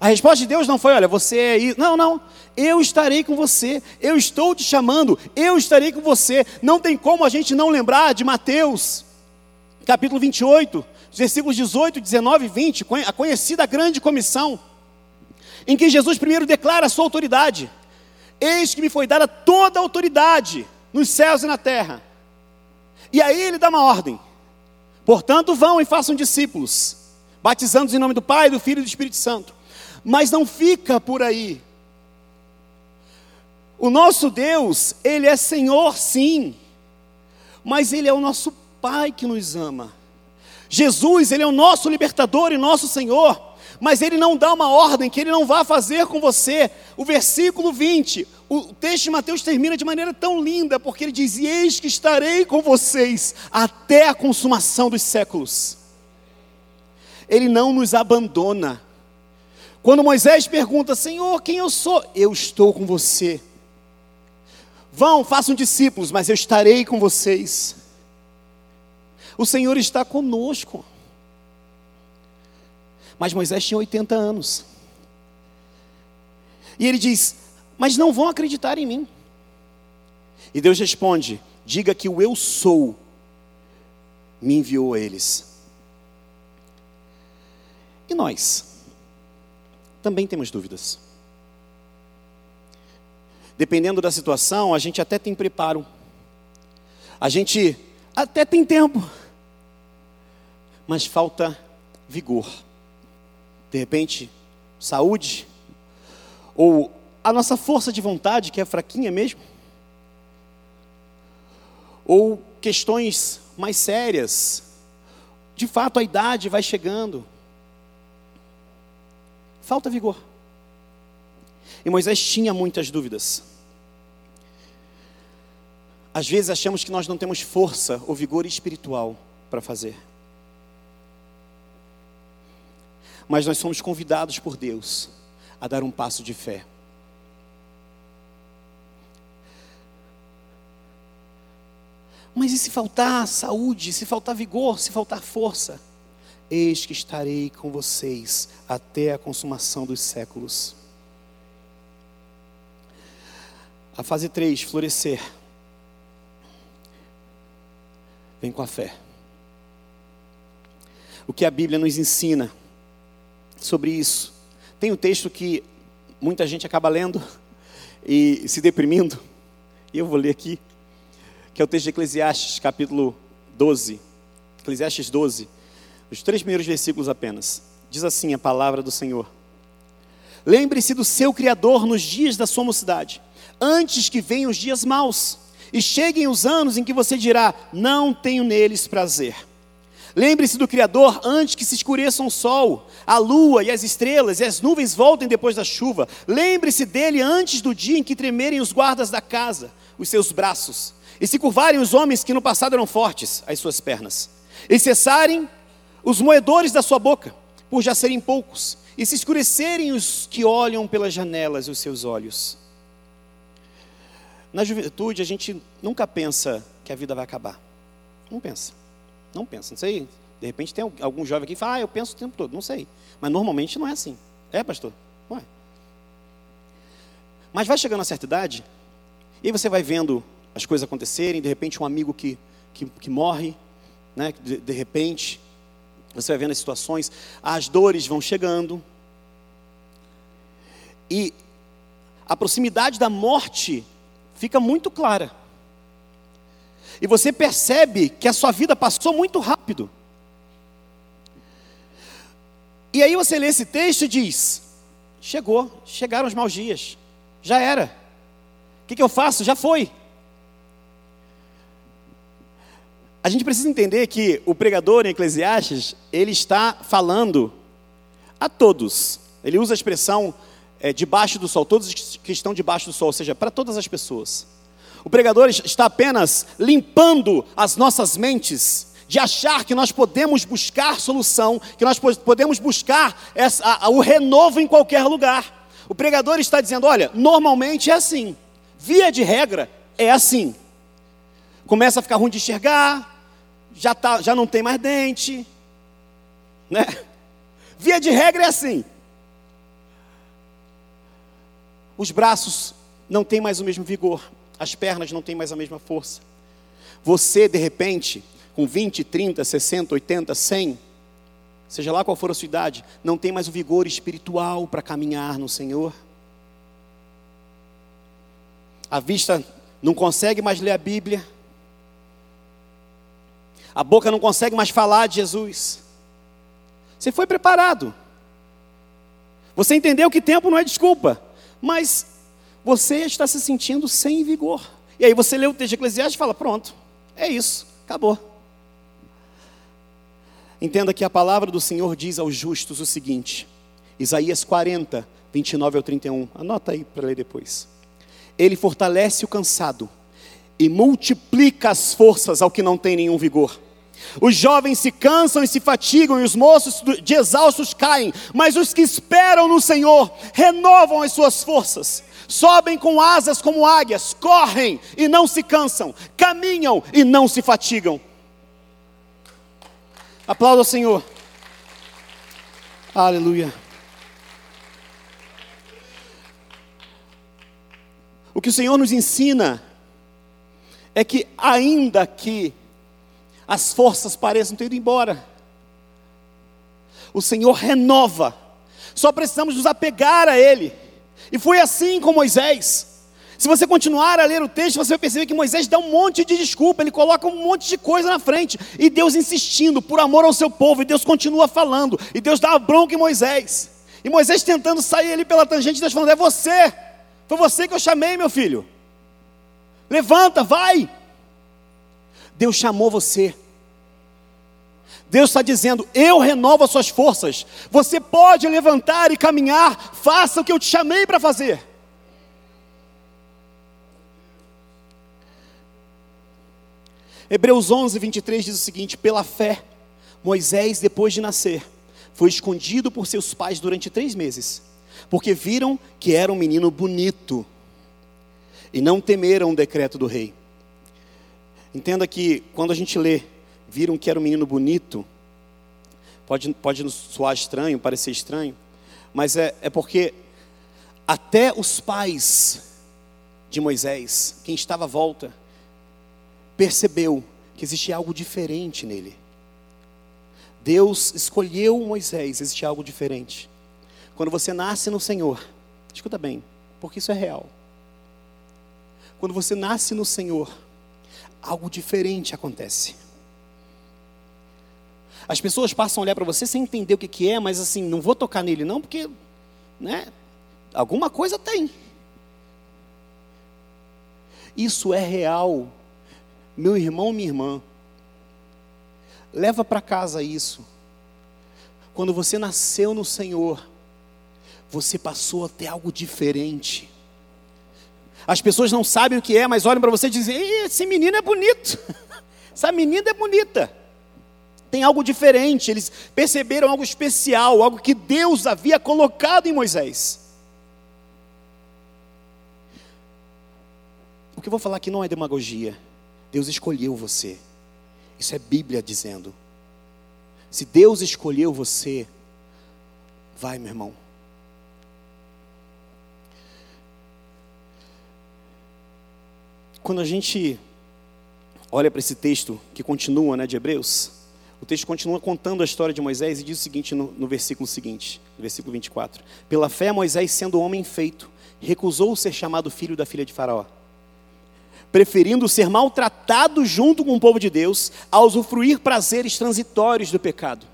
A resposta de Deus não foi: Olha, você é isso. Não, não. Eu estarei com você. Eu estou te chamando. Eu estarei com você. Não tem como a gente não lembrar de Mateus capítulo 28, versículos 18, 19 e 20, a conhecida grande comissão, em que Jesus primeiro declara a sua autoridade: Eis que me foi dada toda a autoridade nos céus e na terra. E aí ele dá uma ordem: Portanto, vão e façam discípulos, batizando-os em nome do Pai, do Filho e do Espírito Santo. Mas não fica por aí. O nosso Deus, Ele é Senhor, sim, mas Ele é o nosso Pai que nos ama. Jesus, Ele é o nosso libertador e nosso Senhor, mas Ele não dá uma ordem que Ele não vá fazer com você. O versículo 20, o texto de Mateus termina de maneira tão linda, porque ele diz: Eis que estarei com vocês até a consumação dos séculos. Ele não nos abandona. Quando Moisés pergunta, Senhor, quem eu sou? Eu estou com você. Vão, façam discípulos, mas eu estarei com vocês. O Senhor está conosco. Mas Moisés tinha 80 anos. E ele diz: Mas não vão acreditar em mim. E Deus responde: Diga que o eu sou me enviou a eles. E nós? Também temos dúvidas. Dependendo da situação, a gente até tem preparo. A gente até tem tempo. Mas falta vigor. De repente, saúde. Ou a nossa força de vontade, que é fraquinha mesmo. Ou questões mais sérias. De fato, a idade vai chegando. Falta vigor. E Moisés tinha muitas dúvidas. Às vezes achamos que nós não temos força ou vigor espiritual para fazer. Mas nós somos convidados por Deus a dar um passo de fé. Mas e se faltar saúde, se faltar vigor, se faltar força? Eis que estarei com vocês até a consumação dos séculos. A fase 3, florescer. Vem com a fé. O que a Bíblia nos ensina sobre isso? Tem um texto que muita gente acaba lendo [laughs] e se deprimindo, e eu vou ler aqui, que é o texto de Eclesiastes, capítulo 12. Eclesiastes 12, os três primeiros versículos apenas. Diz assim a palavra do Senhor: Lembre-se do seu Criador nos dias da sua mocidade antes que venham os dias maus e cheguem os anos em que você dirá: Não tenho neles prazer. Lembre-se do Criador antes que se escureçam o sol, a lua e as estrelas e as nuvens voltem depois da chuva. Lembre-se dele antes do dia em que tremerem os guardas da casa, os seus braços, e se curvarem os homens que no passado eram fortes, as suas pernas, e cessarem os moedores da sua boca, por já serem poucos, e se escurecerem os que olham pelas janelas os seus olhos. Na juventude, a gente nunca pensa que a vida vai acabar. Não pensa. Não pensa. Não sei. De repente tem algum jovem aqui que fala, ah, eu penso o tempo todo. Não sei. Mas normalmente não é assim. É, pastor? Não é. Mas vai chegando a certa idade, e aí você vai vendo as coisas acontecerem, de repente um amigo que, que, que morre, né? De, de repente, você vai vendo as situações, as dores vão chegando. E a proximidade da morte fica muito clara. E você percebe que a sua vida passou muito rápido. E aí você lê esse texto e diz: chegou, chegaram os maus dias, já era. O que, que eu faço? Já foi. A gente precisa entender que o pregador em Eclesiastes, ele está falando a todos. Ele usa a expressão é, debaixo do sol, todos que estão debaixo do sol, ou seja, para todas as pessoas. O pregador está apenas limpando as nossas mentes de achar que nós podemos buscar solução, que nós podemos buscar essa, a, o renovo em qualquer lugar. O pregador está dizendo: olha, normalmente é assim, via de regra é assim. Começa a ficar ruim de enxergar, já, tá, já não tem mais dente, né? Via de regra é assim. Os braços não têm mais o mesmo vigor, as pernas não têm mais a mesma força. Você, de repente, com 20, 30, 60, 80, 100, seja lá qual for a sua idade, não tem mais o vigor espiritual para caminhar no Senhor. A vista não consegue mais ler a Bíblia. A boca não consegue mais falar de Jesus. Você foi preparado. Você entendeu que tempo não é desculpa, mas você está se sentindo sem vigor. E aí você lê o texto de Eclesiastes e fala: pronto, é isso, acabou. Entenda que a palavra do Senhor diz aos justos o seguinte, Isaías 40, 29 ao 31, anota aí para ler depois. Ele fortalece o cansado e multiplica as forças ao que não tem nenhum vigor. Os jovens se cansam e se fatigam, e os moços de exaustos caem, mas os que esperam no Senhor renovam as suas forças, sobem com asas como águias, correm e não se cansam, caminham e não se fatigam. Aplauda o Senhor. Aleluia. O que o Senhor nos ensina é que, ainda que as forças pareçam ter ido embora, o Senhor renova, só precisamos nos apegar a Ele, e foi assim com Moisés. Se você continuar a ler o texto, você vai perceber que Moisés dá um monte de desculpa, ele coloca um monte de coisa na frente, e Deus insistindo por amor ao seu povo, e Deus continua falando, e Deus dá a bronca em Moisés, e Moisés tentando sair ali pela tangente, Deus falando: É você, foi você que eu chamei, meu filho, levanta, vai. Deus chamou você. Deus está dizendo: Eu renovo as suas forças. Você pode levantar e caminhar. Faça o que eu te chamei para fazer. Hebreus 11, 23 diz o seguinte: Pela fé, Moisés, depois de nascer, foi escondido por seus pais durante três meses, porque viram que era um menino bonito e não temeram o decreto do rei. Entenda que quando a gente lê, viram que era um menino bonito, pode, pode soar estranho, parecer estranho, mas é, é porque até os pais de Moisés, quem estava à volta, percebeu que existia algo diferente nele. Deus escolheu Moisés, existia algo diferente. Quando você nasce no Senhor, escuta bem, porque isso é real. Quando você nasce no Senhor, algo diferente acontece. As pessoas passam a olhar para você sem entender o que, que é, mas assim, não vou tocar nele não, porque, né, alguma coisa tem. Isso é real meu irmão, minha irmã, leva para casa isso. Quando você nasceu no Senhor, você passou a ter algo diferente. As pessoas não sabem o que é, mas olham para você e dizem: esse menino é bonito, [laughs] essa menina é bonita. Tem algo diferente, eles perceberam algo especial, algo que Deus havia colocado em Moisés. O que eu vou falar aqui não é demagogia. Deus escolheu você. Isso é Bíblia dizendo. Se Deus escolheu você, vai, meu irmão. Quando a gente olha para esse texto que continua, né, de Hebreus, o texto continua contando a história de Moisés e diz o seguinte no, no versículo seguinte, no versículo 24: Pela fé, Moisés, sendo homem feito, recusou ser chamado filho da filha de Faraó preferindo ser maltratado junto com o povo de Deus, a usufruir prazeres transitórios do pecado.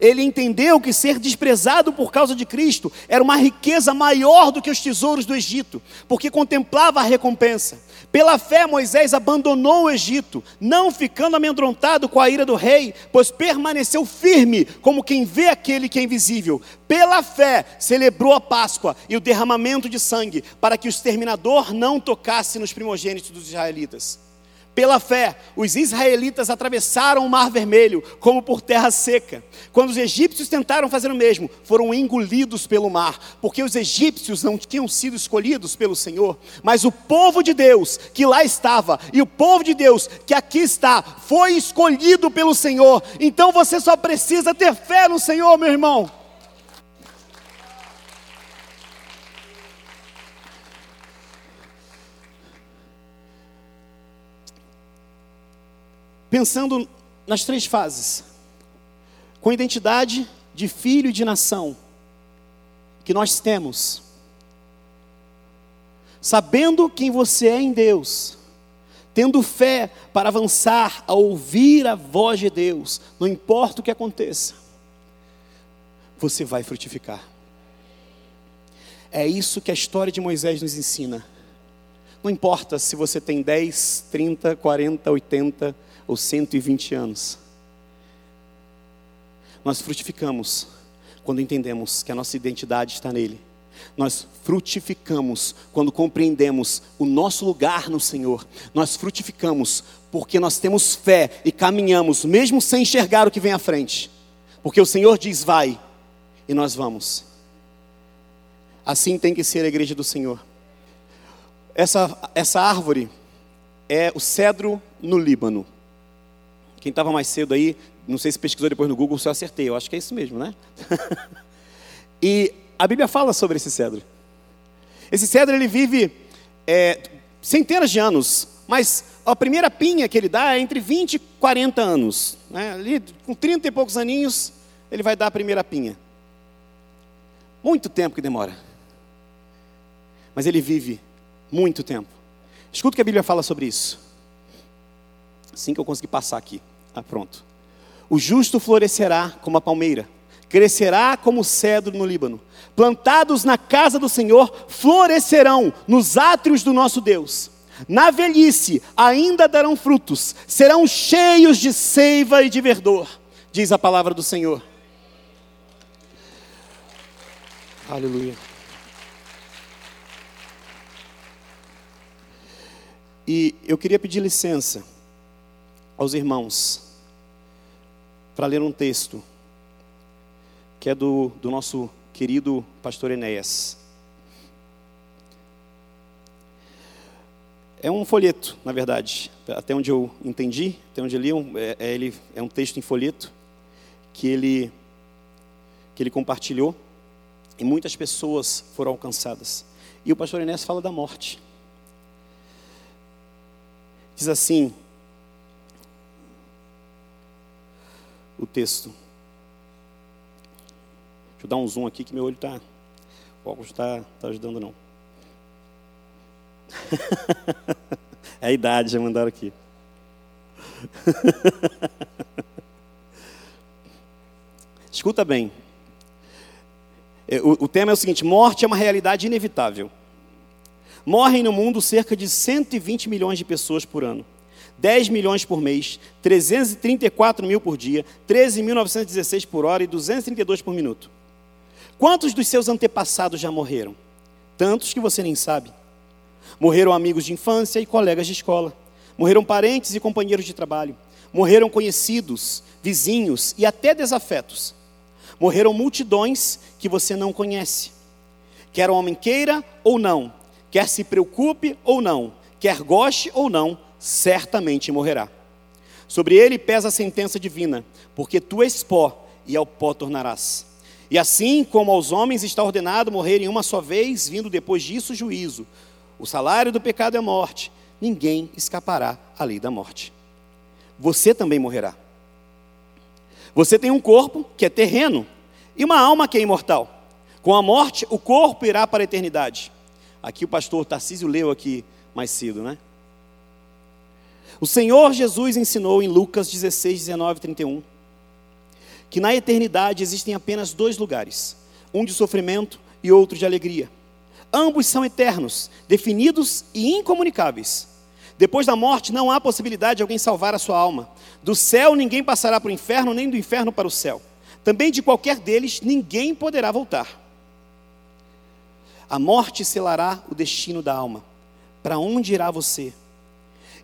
Ele entendeu que ser desprezado por causa de Cristo era uma riqueza maior do que os tesouros do Egito, porque contemplava a recompensa. Pela fé, Moisés abandonou o Egito, não ficando amedrontado com a ira do rei, pois permaneceu firme, como quem vê aquele que é invisível. Pela fé, celebrou a Páscoa e o derramamento de sangue, para que o exterminador não tocasse nos primogênitos dos israelitas. Pela fé, os israelitas atravessaram o Mar Vermelho como por terra seca. Quando os egípcios tentaram fazer o mesmo, foram engolidos pelo mar, porque os egípcios não tinham sido escolhidos pelo Senhor, mas o povo de Deus que lá estava e o povo de Deus que aqui está foi escolhido pelo Senhor. Então você só precisa ter fé no Senhor, meu irmão. Pensando nas três fases: com identidade de filho e de nação, que nós temos, sabendo quem você é em Deus, tendo fé para avançar a ouvir a voz de Deus, não importa o que aconteça, você vai frutificar. É isso que a história de Moisés nos ensina. Não importa se você tem 10, 30, 40, 80 ou 120 anos. Nós frutificamos quando entendemos que a nossa identidade está nele. Nós frutificamos quando compreendemos o nosso lugar no Senhor. Nós frutificamos porque nós temos fé e caminhamos, mesmo sem enxergar o que vem à frente. Porque o Senhor diz: vai, e nós vamos. Assim tem que ser a igreja do Senhor. Essa, essa árvore é o cedro no Líbano. Quem estava mais cedo aí, não sei se pesquisou depois no Google se eu acertei, eu acho que é isso mesmo, né? [laughs] e a Bíblia fala sobre esse cedro. Esse cedro ele vive é, centenas de anos, mas a primeira pinha que ele dá é entre 20 e 40 anos. Né? Ali, com 30 e poucos aninhos, ele vai dar a primeira pinha. Muito tempo que demora. Mas ele vive muito tempo. Escuta o que a Bíblia fala sobre isso. Assim que eu conseguir passar aqui. Ah, pronto. O justo florescerá como a palmeira, crescerá como o cedro no Líbano. Plantados na casa do Senhor, florescerão nos átrios do nosso Deus. Na velhice ainda darão frutos, serão cheios de seiva e de verdor, diz a palavra do Senhor. Aleluia. E eu queria pedir licença aos irmãos para ler um texto que é do, do nosso querido pastor Enéas. É um folheto, na verdade, até onde eu entendi, até onde eu li, é, é, ele, é um texto em folheto que ele, que ele compartilhou e muitas pessoas foram alcançadas. E o pastor Enéas fala da morte. Diz assim: texto. Deixa eu dar um zoom aqui que meu olho está. O óculos está tá ajudando não. [laughs] é a idade, já mandaram aqui. [laughs] Escuta bem. É, o, o tema é o seguinte: morte é uma realidade inevitável. Morrem no mundo cerca de 120 milhões de pessoas por ano. 10 milhões por mês, 334 mil por dia, 13.916 por hora e 232 por minuto. Quantos dos seus antepassados já morreram? Tantos que você nem sabe. Morreram amigos de infância e colegas de escola. Morreram parentes e companheiros de trabalho. Morreram conhecidos, vizinhos e até desafetos. Morreram multidões que você não conhece. Quer o homem queira ou não, quer se preocupe ou não, quer goste ou não, certamente morrerá. Sobre ele pesa a sentença divina, porque tu és pó e ao pó tornarás. E assim como aos homens está ordenado morrerem uma só vez, vindo depois disso o juízo, o salário do pecado é morte, ninguém escapará à lei da morte. Você também morrerá. Você tem um corpo que é terreno e uma alma que é imortal. Com a morte, o corpo irá para a eternidade. Aqui o pastor Tarcísio leu aqui mais cedo, né? O Senhor Jesus ensinou em Lucas 16, 19 31 que na eternidade existem apenas dois lugares, um de sofrimento e outro de alegria. Ambos são eternos, definidos e incomunicáveis. Depois da morte não há possibilidade de alguém salvar a sua alma. Do céu ninguém passará para o inferno, nem do inferno para o céu. Também de qualquer deles ninguém poderá voltar. A morte selará o destino da alma. Para onde irá você?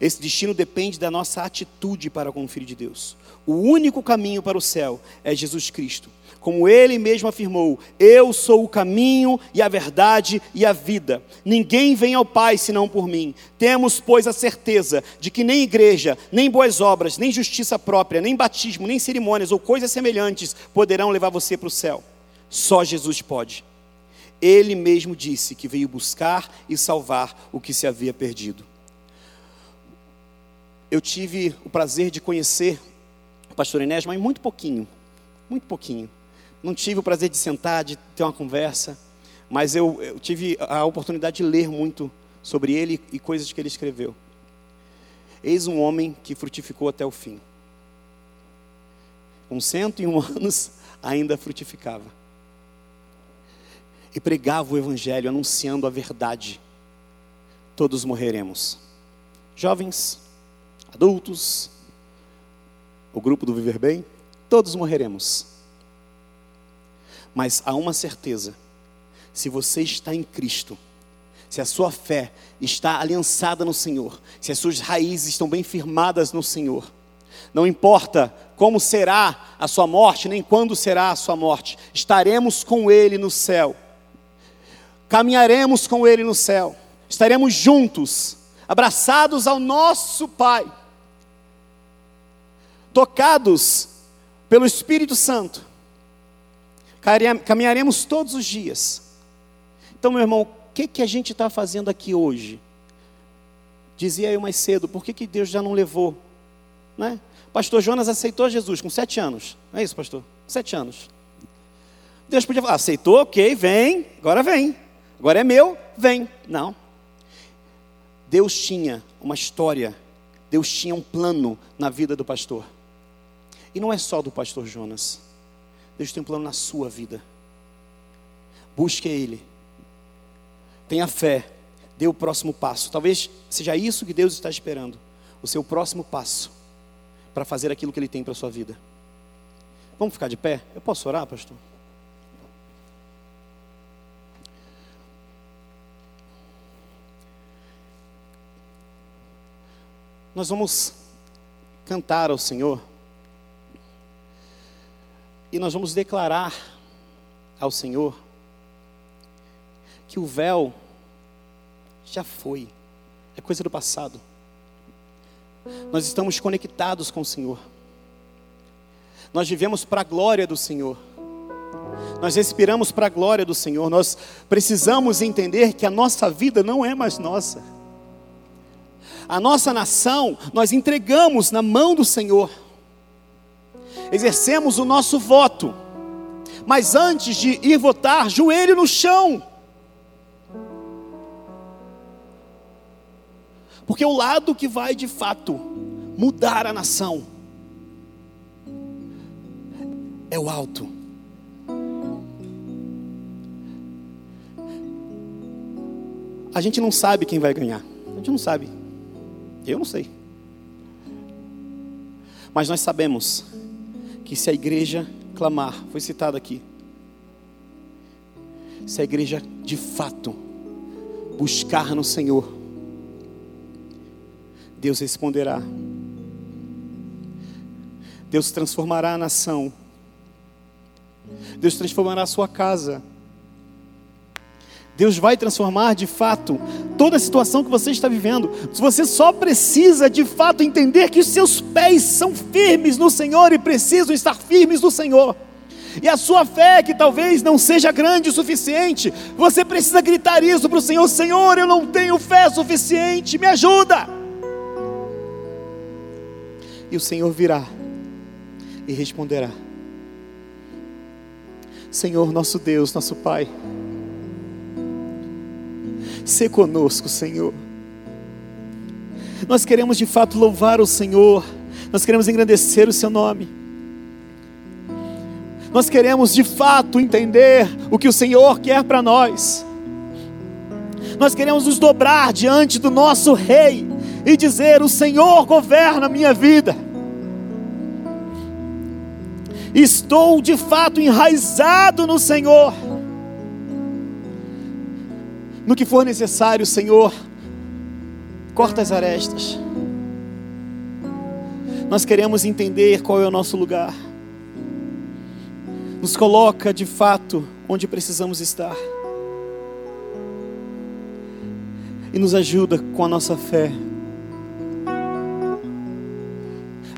Esse destino depende da nossa atitude para com o Filho de Deus. O único caminho para o céu é Jesus Cristo. Como ele mesmo afirmou: Eu sou o caminho e a verdade e a vida. Ninguém vem ao Pai senão por mim. Temos, pois, a certeza de que nem igreja, nem boas obras, nem justiça própria, nem batismo, nem cerimônias ou coisas semelhantes poderão levar você para o céu. Só Jesus pode. Ele mesmo disse que veio buscar e salvar o que se havia perdido eu tive o prazer de conhecer pastor Inés, mas muito pouquinho, muito pouquinho. Não tive o prazer de sentar, de ter uma conversa, mas eu, eu tive a oportunidade de ler muito sobre ele e coisas que ele escreveu. Eis um homem que frutificou até o fim. Com 101 [laughs] anos, ainda frutificava. E pregava o Evangelho, anunciando a verdade. Todos morreremos. Jovens, adultos, o grupo do Viver Bem, todos morreremos. Mas há uma certeza: se você está em Cristo, se a sua fé está aliançada no Senhor, se as suas raízes estão bem firmadas no Senhor, não importa como será a sua morte, nem quando será a sua morte, estaremos com Ele no céu, caminharemos com Ele no céu, estaremos juntos, abraçados ao nosso Pai tocados pelo Espírito Santo, caminharemos todos os dias. Então, meu irmão, o que, que a gente está fazendo aqui hoje? Dizia eu mais cedo, por que, que Deus já não levou? Né? Pastor Jonas aceitou Jesus com sete anos. Não é isso, pastor? Sete anos. Deus podia falar, aceitou, ok, vem, agora vem. Agora é meu, vem. Não. Deus tinha uma história, Deus tinha um plano na vida do pastor. E não é só do pastor Jonas. Deus tem um plano na sua vida. Busque Ele. Tenha fé. Dê o próximo passo. Talvez seja isso que Deus está esperando. O seu próximo passo para fazer aquilo que Ele tem para a sua vida. Vamos ficar de pé? Eu posso orar, pastor? Nós vamos cantar ao Senhor. E nós vamos declarar ao Senhor que o véu já foi, é coisa do passado. Nós estamos conectados com o Senhor. Nós vivemos para a glória do Senhor. Nós respiramos para a glória do Senhor. Nós precisamos entender que a nossa vida não é mais nossa. A nossa nação nós entregamos na mão do Senhor exercemos o nosso voto. Mas antes de ir votar, joelho no chão. Porque o lado que vai de fato mudar a nação é o alto. A gente não sabe quem vai ganhar. A gente não sabe. Eu não sei. Mas nós sabemos que se a igreja clamar, foi citado aqui, se a igreja de fato buscar no Senhor, Deus responderá. Deus transformará a nação. Deus transformará a sua casa. Deus vai transformar de fato toda a situação que você está vivendo. Você só precisa de fato entender que os seus pés são firmes no Senhor e precisam estar firmes no Senhor. E a sua fé, que talvez não seja grande o suficiente, você precisa gritar isso para o Senhor: Senhor, eu não tenho fé suficiente, me ajuda. E o Senhor virá e responderá: Senhor, nosso Deus, nosso Pai. Se conosco, Senhor. Nós queremos de fato louvar o Senhor, nós queremos engrandecer o Seu nome. Nós queremos de fato entender o que o Senhor quer para nós. Nós queremos nos dobrar diante do nosso Rei e dizer: O Senhor governa a minha vida. Estou de fato enraizado no Senhor no que for necessário, Senhor, corta as arestas. Nós queremos entender qual é o nosso lugar. Nos coloca de fato onde precisamos estar. E nos ajuda com a nossa fé.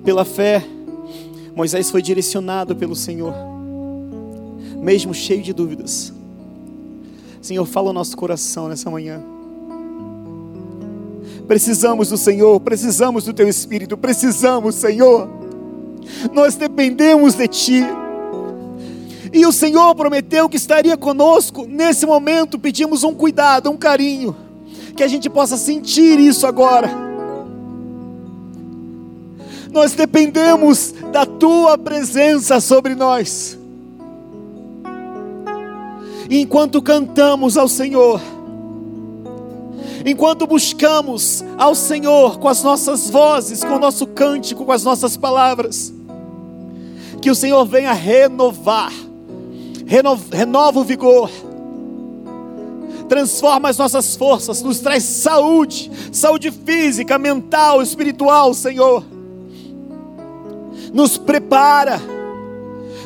Pela fé, Moisés foi direcionado pelo Senhor, mesmo cheio de dúvidas. Senhor, fala o nosso coração nessa manhã. Precisamos do Senhor, precisamos do Teu Espírito, precisamos, Senhor. Nós dependemos de Ti. E o Senhor prometeu que estaria conosco. Nesse momento, pedimos um cuidado, um carinho, que a gente possa sentir isso agora. Nós dependemos da Tua presença sobre nós. Enquanto cantamos ao Senhor, enquanto buscamos ao Senhor com as nossas vozes, com o nosso cântico, com as nossas palavras, que o Senhor venha renovar, renova, renova o vigor, transforma as nossas forças, nos traz saúde, saúde física, mental, espiritual, Senhor, nos prepara,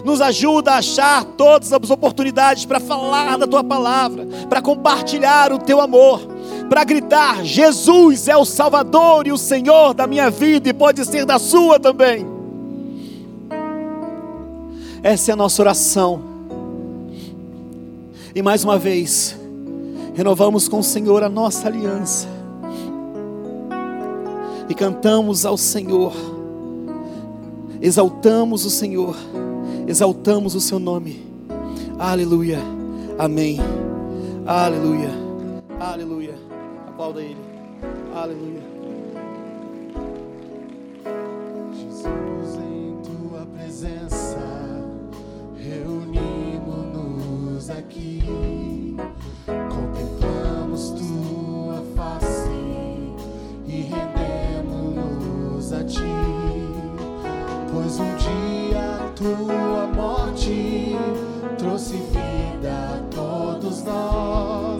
nos ajuda a achar todas as oportunidades para falar da tua palavra, para compartilhar o teu amor, para gritar: Jesus é o Salvador e o Senhor da minha vida e pode ser da sua também. Essa é a nossa oração. E mais uma vez, renovamos com o Senhor a nossa aliança. E cantamos ao Senhor, exaltamos o Senhor, exaltamos o seu nome. Aleluia, amém. Aleluia, aleluia. Aplauda Ele, aleluia. Jesus, em tua presença, reunimos-nos aqui, contemplamos tua face e rendemos-nos a ti, pois um dia morte trouxe vida a todos nós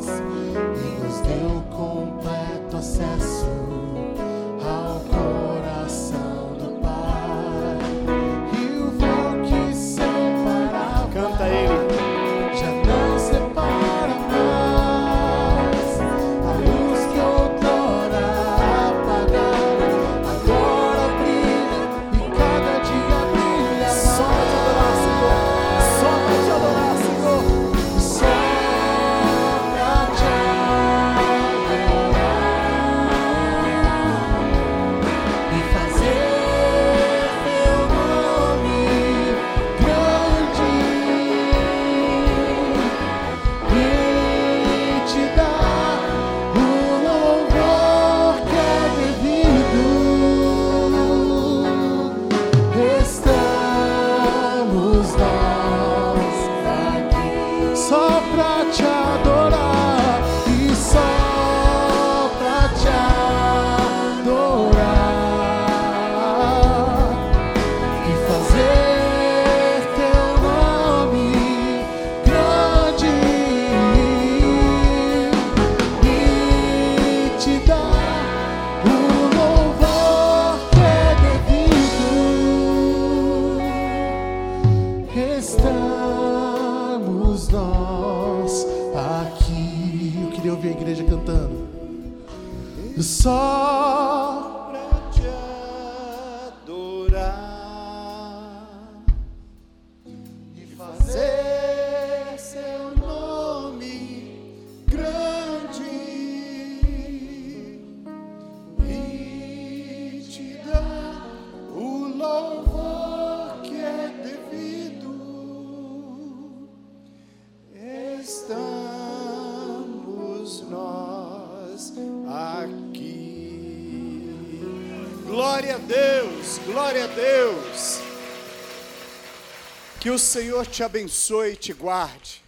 Senhor te abençoe e te guarde.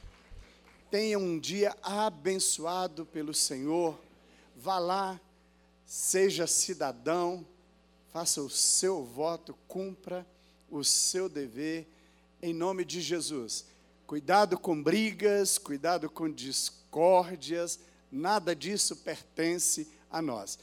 Tenha um dia abençoado pelo Senhor. Vá lá, seja cidadão, faça o seu voto, cumpra o seu dever, em nome de Jesus. Cuidado com brigas, cuidado com discórdias, nada disso pertence a nós.